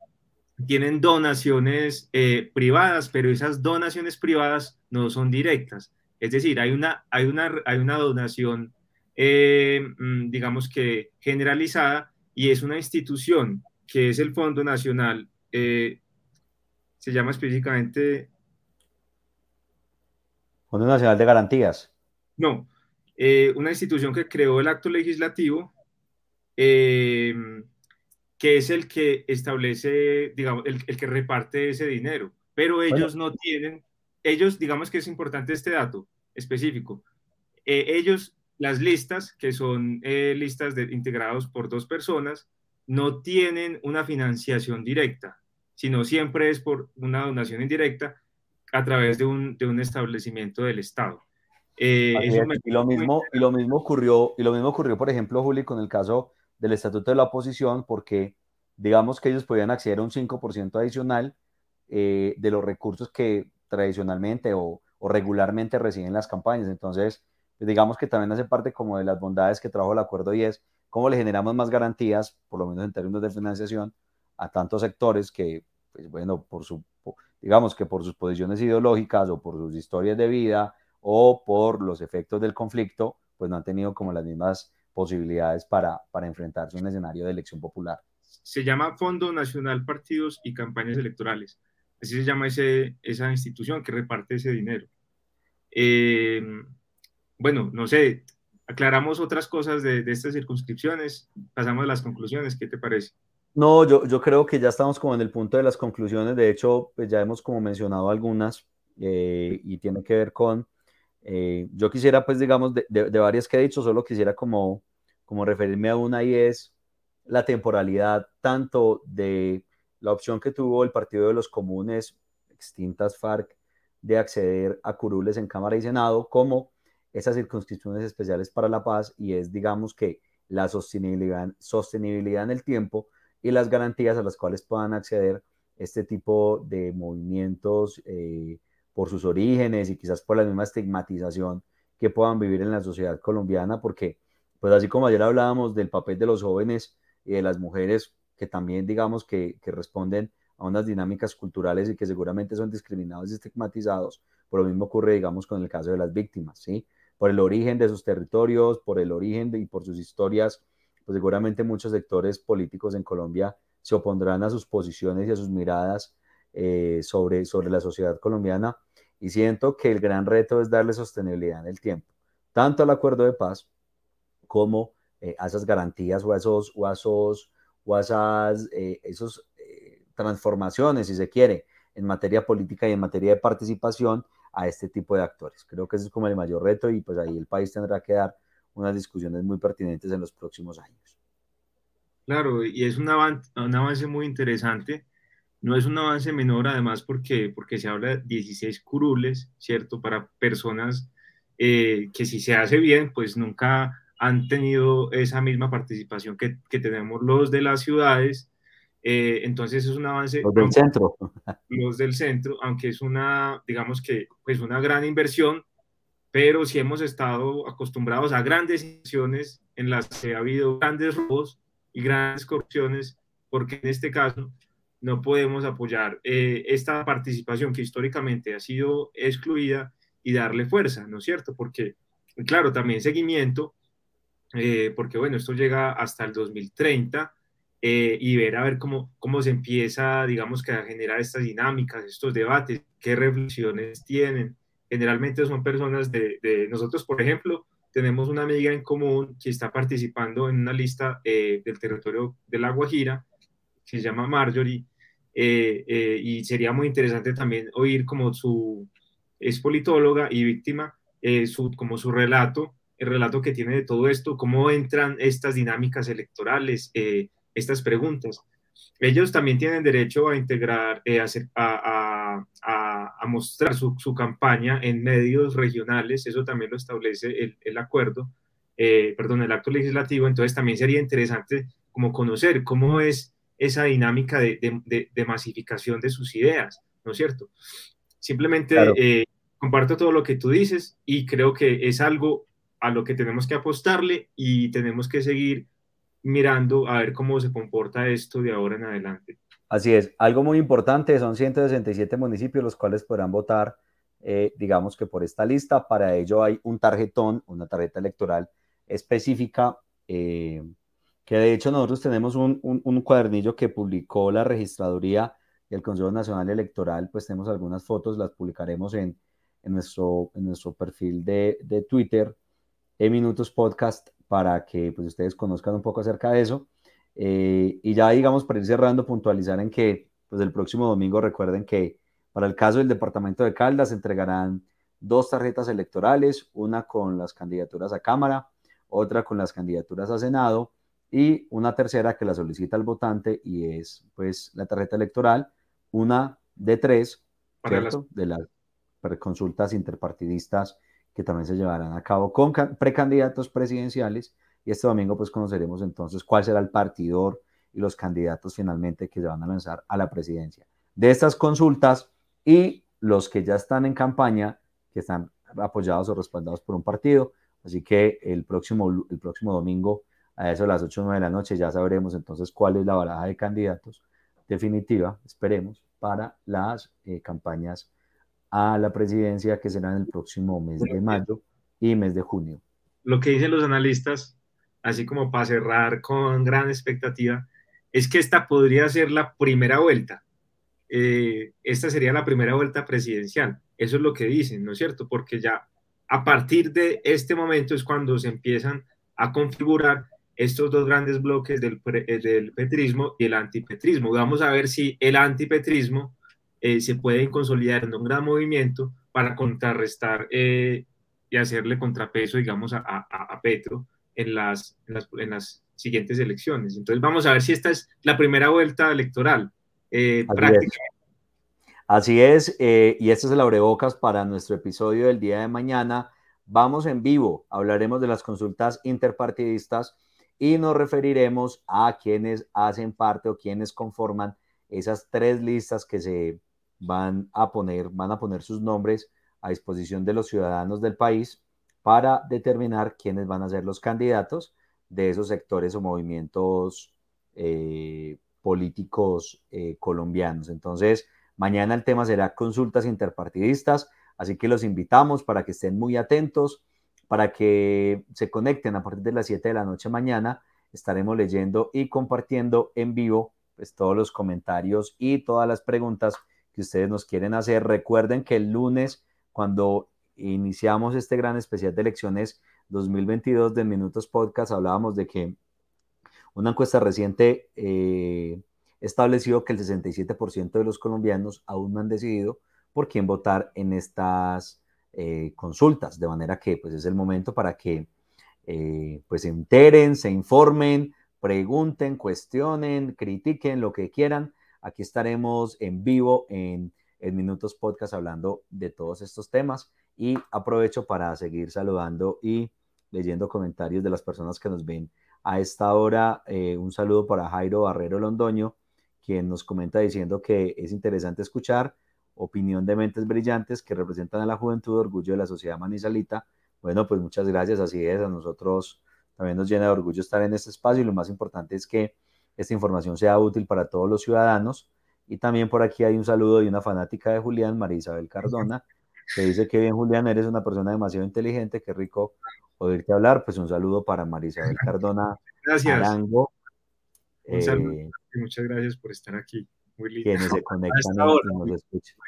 tienen donaciones eh, privadas, pero esas donaciones privadas no son directas. Es decir, hay una, hay una, hay una donación, eh, mm, digamos que generalizada, y es una institución que es el Fondo Nacional, eh, se llama específicamente... Fondo Nacional de Garantías. No, una institución que creó el acto legislativo que es el que establece, digamos, el, que reparte ese dinero. Pero ellos no tienen, ellos, digamos que es importante este dato específico. Eh, ellos, las listas, que son eh, listas de, integrados por dos personas, no tienen una financiación directa, sino siempre es por una donación indirecta a través de un, de un establecimiento del Estado. Eh, y, lo mismo, y lo mismo ocurrió, y lo mismo ocurrió, por ejemplo, Juli, con el caso del Estatuto de la Oposición porque digamos que ellos podían acceder a un 5% adicional eh, de los recursos que tradicionalmente o, regularmente reciben las campañas. Entonces, pues digamos que también hace parte como de las bondades que trajo el acuerdo y cómo le generamos más garantías, por lo menos en términos de financiación, a tantos sectores que, pues bueno, por su, digamos que por sus posiciones ideológicas o por sus historias de vida o por los efectos del conflicto, pues no han tenido como las mismas posibilidades para, para enfrentarse a un escenario de elección popular. Se llama Fondo Nacional Partidos y Campañas Electorales. así se llama ese, esa institución que reparte ese dinero. Eh, bueno, no sé, aclaramos otras cosas de, de, estas circunscripciones, pasamos a las conclusiones, ¿qué te parece? No, yo, yo creo que ya estamos como en el punto de las conclusiones, de hecho, pues ya hemos como mencionado algunas eh, y tiene que ver con, eh, yo quisiera pues digamos de, de, varias que he dicho, solo quisiera como, como referirme a una y es la temporalidad tanto de la opción que tuvo el Partido de los Comunes, extintas FARC, de acceder a curules en Cámara y Senado, como esas circunscripciones especiales para la paz y es digamos que la sostenibilidad, sostenibilidad en el tiempo y las garantías a las cuales puedan acceder este tipo de movimientos eh, por sus orígenes y quizás por la misma estigmatización que puedan vivir en la sociedad colombiana, porque pues así como ayer hablábamos del papel de los jóvenes y de las mujeres, que también digamos que, responden a unas dinámicas culturales y que seguramente son discriminados y estigmatizados, por lo mismo ocurre digamos con el caso de las víctimas, ¿sí? Por el origen de sus territorios, por el origen y por sus historias pues seguramente muchos sectores políticos en Colombia se opondrán a sus posiciones y a sus miradas eh, sobre, sobre la sociedad colombiana y siento que el gran reto es darle sostenibilidad en el tiempo, tanto al acuerdo de paz como eh, a esas garantías o a esos, o o esas eh, esos, transformaciones, si se quiere, en materia política y en materia de participación a este tipo de actores. Creo que ese es como el mayor reto y pues ahí el país tendrá que dar unas discusiones muy pertinentes en los próximos años. Claro, y es un, avance, un avance muy interesante. No es un avance menor, además, porque, porque se habla de 16 curules, ¿cierto? Para personas eh, que si se hace bien, pues nunca han tenido esa misma participación que, que tenemos los de las ciudades. Eh, entonces es un avance. Los del centro. Los del centro, aunque es una, digamos que, pues una gran inversión, pero si hemos estado acostumbrados a grandes inversiones en las que ha habido grandes robos y grandes corrupciones, porque en este caso no podemos apoyar eh, esta participación que históricamente ha sido excluida y darle fuerza, ¿no es cierto? Porque, claro, también seguimiento, eh, porque bueno, esto llega hasta el 2030 eh, y ver a ver cómo, cómo se empieza, digamos, que a generar estas dinámicas, estos debates, qué reflexiones tienen, generalmente son personas de, nosotros, por ejemplo, tenemos una amiga en común que está participando en una lista del territorio de La Guajira, que se llama Marjorie, eh, eh, y sería muy interesante también oír como su, es politóloga y víctima, su, como su relato, el relato que tiene de todo esto, cómo entran estas dinámicas electorales, estas preguntas. Ellos también tienen derecho a integrar, a, a a, mostrar su, su, campaña en medios regionales, eso también lo establece el, el acuerdo, eh, perdón, el acto legislativo, entonces también sería interesante como conocer cómo es esa dinámica de, de, de masificación de sus ideas, ¿no es cierto? Simplemente eh, comparto todo lo que tú dices y creo que es algo a lo que tenemos que apostarle y tenemos que seguir mirando a ver cómo se comporta esto de ahora en adelante. Así es, algo muy importante, son 167 municipios los cuales podrán votar, eh, digamos que por esta lista, para ello hay un tarjetón, una tarjeta electoral específica, eh, que de hecho nosotros tenemos un, un, cuadernillo que publicó la registraduría del Consejo Nacional Electoral, pues tenemos algunas fotos, las publicaremos en, en nuestro, en nuestro perfil de, de Twitter, en Minutos Podcast, para que pues, ustedes conozcan un poco acerca de eso. Eh, y ya, digamos, para ir cerrando, puntualizar en que, pues el próximo domingo recuerden que para el caso del departamento de Caldas entregarán dos tarjetas electorales, una con las candidaturas a Cámara, otra con las candidaturas a Senado y una tercera que la solicita el votante y es pues la tarjeta electoral, una de tres, ¿cierto? De las consultas interpartidistas que también se llevarán a cabo con precandidatos presidenciales y este domingo pues conoceremos entonces cuál será el partidor y los candidatos finalmente que se van a lanzar a la presidencia. De estas consultas y los que ya están en campaña, que están apoyados o respaldados por un partido. Así que el próximo, el próximo domingo, a eso de las 8 o 9 de la noche, ya sabremos entonces cuál es la baraja de candidatos definitiva, esperemos, para las eh, campañas a la presidencia que serán el próximo mes de mayo y mes de junio. Lo que dicen los analistas así como para cerrar con gran expectativa, es que esta podría ser la primera vuelta. eh, esta sería la primera vuelta presidencial. Eso es lo que dicen, ¿no es cierto? Porque ya a partir de este momento es cuando se empiezan a configurar estos dos grandes bloques del, eh, del petrismo y el antipetrismo. Vamos a ver si el antipetrismo eh, se puede consolidar en un gran movimiento para contrarrestar eh, y hacerle contrapeso, digamos, a, a, Petro en las, en las, en, las, siguientes elecciones. Entonces vamos a ver si esta es la primera vuelta electoral. Eh, Así es, y este es el abrebocas para nuestro episodio del día de mañana. Vamos en vivo, hablaremos de las consultas interpartidistas y nos referiremos a quienes hacen parte o quienes conforman esas tres listas que se van a poner, van a poner sus nombres a disposición de los ciudadanos del país para determinar quiénes van a ser los candidatos de esos sectores o movimientos eh, políticos eh, colombianos. Entonces, Mañana el tema será consultas interpartidistas, así que los invitamos para que estén muy atentos, para que se conecten a partir de las 7 de la noche mañana. Estaremos leyendo y compartiendo en vivo pues, todos los comentarios y todas las preguntas que ustedes nos quieren hacer. Recuerden que el lunes, cuando iniciamos este gran especial de elecciones 2022 de Minutos Podcast, hablábamos de que una encuesta reciente eh, establecido que el 67% de los colombianos aún no han decidido por quién votar en estas eh, consultas, de manera que pues es el momento para que eh, pues se enteren, se informen, pregunten, cuestionen, critiquen lo que quieran. Aquí estaremos en vivo en, en Minutos Podcast hablando de todos estos temas y aprovecho para seguir saludando y leyendo comentarios de las personas que nos ven a esta hora. Eh, un saludo para Jairo Barrero Londoño, quien nos comenta diciendo que es interesante escuchar opinión de mentes brillantes que representan a la juventud, orgullo de la sociedad manizalita. Bueno, pues muchas gracias, así es, a nosotros también nos llena de orgullo estar en este espacio y lo más importante es que esta información sea útil para todos los ciudadanos. Y también por aquí hay un saludo de una fanática de Julián, María Isabel Cardona, que dice que bien Julián, eres una persona demasiado inteligente, qué rico oírte hablar. Pues un saludo para María Isabel Cardona Gracias. Arango. Un saludo. Eh, muchas gracias por estar aquí. Muy lindo. Quienes se conectan y nos escuchan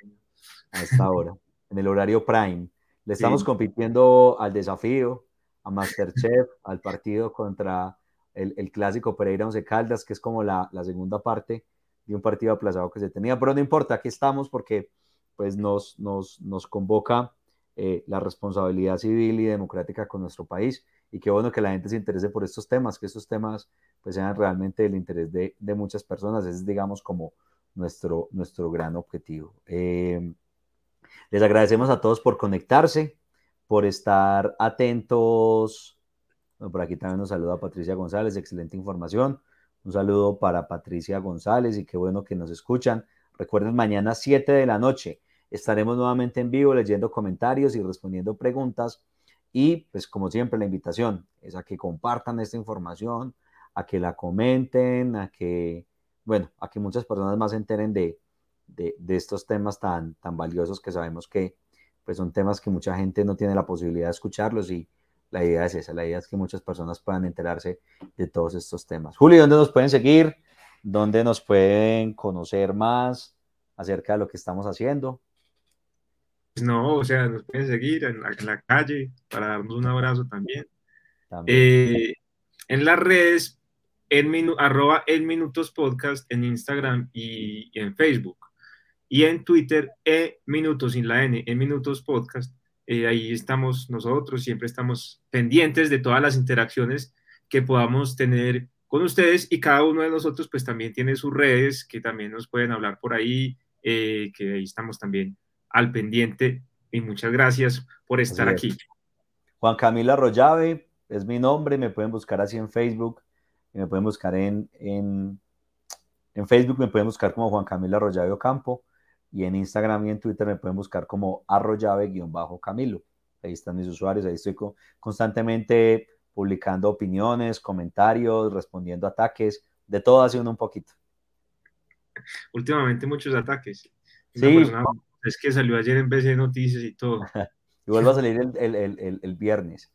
a esta hora, en el horario prime. Le estamos compitiendo al desafío, a Masterchef, al partido contra el, el, clásico Pereira Once Caldas, que es como la, la, segunda parte de un partido aplazado que se tenía. Pero no importa, aquí estamos porque pues nos, nos, nos convoca eh, la responsabilidad civil y democrática con nuestro país. Y qué bueno que la gente se interese por estos temas, que estos temas pues sean realmente del interés de, de muchas personas. Es, digamos, como nuestro, nuestro gran objetivo. Eh, les agradecemos a todos por conectarse, por estar atentos. por aquí también nos saluda Patricia González, excelente información. Un saludo para Patricia González y qué bueno que nos escuchan. Recuerden, mañana 7 de la noche estaremos nuevamente en vivo leyendo comentarios y respondiendo preguntas. Y pues como siempre la invitación es a que compartan esta información, a que la comenten, a que, bueno, a que muchas personas más se enteren de, de, estos temas tan, tan valiosos que sabemos que pues son temas que mucha gente no tiene la posibilidad de escucharlos y la idea es esa, la idea es que muchas personas puedan enterarse de todos estos temas. Juli, ¿dónde nos pueden seguir? ¿Dónde nos pueden conocer más acerca de lo que estamos haciendo? No, o sea, nos pueden seguir en la, calle para darnos un abrazo también. Eh, en las redes, en arroba en Minutos Podcast en Instagram y, en Facebook. Y en Twitter, e Minutos sin la N, en Minutos Podcast. Eh, ahí estamos nosotros, siempre estamos pendientes de todas las interacciones que podamos tener con ustedes y cada uno de nosotros pues también tiene sus redes que también nos pueden hablar por ahí, eh, que ahí estamos también al pendiente y muchas gracias por estar aquí. Juan Camilo Arroyave es mi nombre, me pueden buscar así en Facebook, y me pueden buscar en, en, en, Facebook, me pueden buscar como Juan Camilo Arroyave Ocampo y en Instagram y en Twitter me pueden buscar como arroyave-camilo. Ahí están mis usuarios, ahí estoy constantemente publicando opiniones, comentarios, respondiendo ataques, de todo haciendo un poquito. Últimamente muchos ataques. sí, es que salió ayer en BC Noticias y todo. y vuelvo a salir el, viernes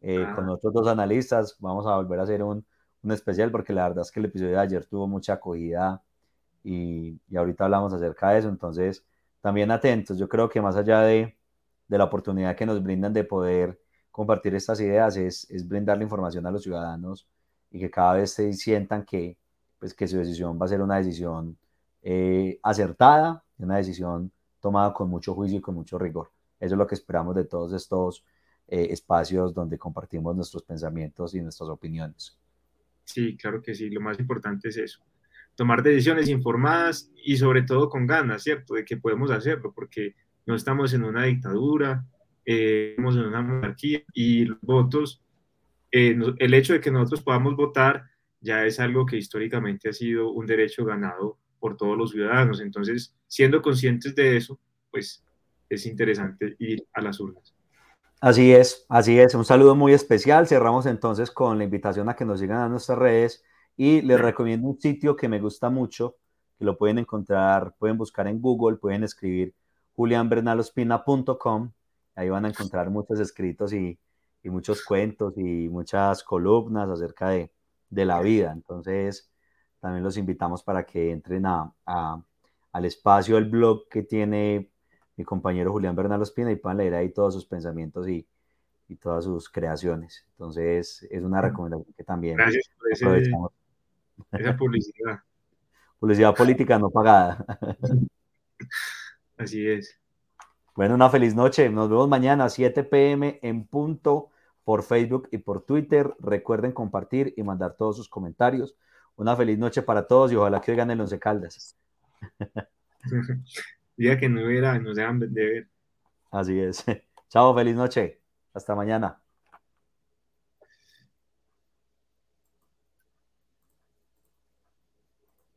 eh, con ah. otros dos analistas. Vamos a volver a hacer un, especial porque la verdad es que el episodio de ayer tuvo mucha acogida y, y, ahorita hablamos acerca de eso, entonces también atentos, yo creo que más allá de, de la oportunidad que nos brindan de poder compartir estas ideas es, es brindar la información a los ciudadanos y que cada vez se sientan que, pues, que su decisión va a ser una decisión eh, acertada, una decisión tomada con mucho juicio y con mucho rigor. Eso es lo que esperamos de todos estos eh, espacios donde compartimos nuestros pensamientos y nuestras opiniones. Sí, claro que sí, lo más importante es eso, tomar decisiones informadas y sobre todo con ganas, ¿cierto? De que podemos hacerlo, porque no estamos en una dictadura, eh, estamos en una monarquía y los votos, eh, el hecho de que nosotros podamos votar ya es algo que históricamente ha sido un derecho ganado por todos los ciudadanos. Entonces, siendo conscientes de eso, pues es interesante ir a las urnas. Así es, así es. Un saludo muy especial. Cerramos entonces con la invitación a que nos sigan a nuestras redes y les recomiendo un sitio que me gusta mucho, que lo pueden encontrar, pueden buscar en Google, pueden escribir julianbernalospina.com. Ahí van a encontrar muchos escritos y, muchos cuentos y muchas columnas acerca de, la vida. Entonces, también los invitamos para que entren a, al espacio, el blog que tiene mi compañero Julián Bernal Ospina y puedan leer ahí todos sus pensamientos y, y todas sus creaciones. Entonces, es una recomendación que también Gracias por esa publicidad. publicidad política no pagada. Así es. Bueno, una feliz noche. Nos vemos mañana a 7 pm en punto por Facebook y por Twitter. Recuerden compartir y mandar todos sus comentarios. Una feliz noche para todos y ojalá que oigan el Once Caldas. día que no hubiera, nos dejan de ver. Así es. Chao, feliz noche. Hasta mañana.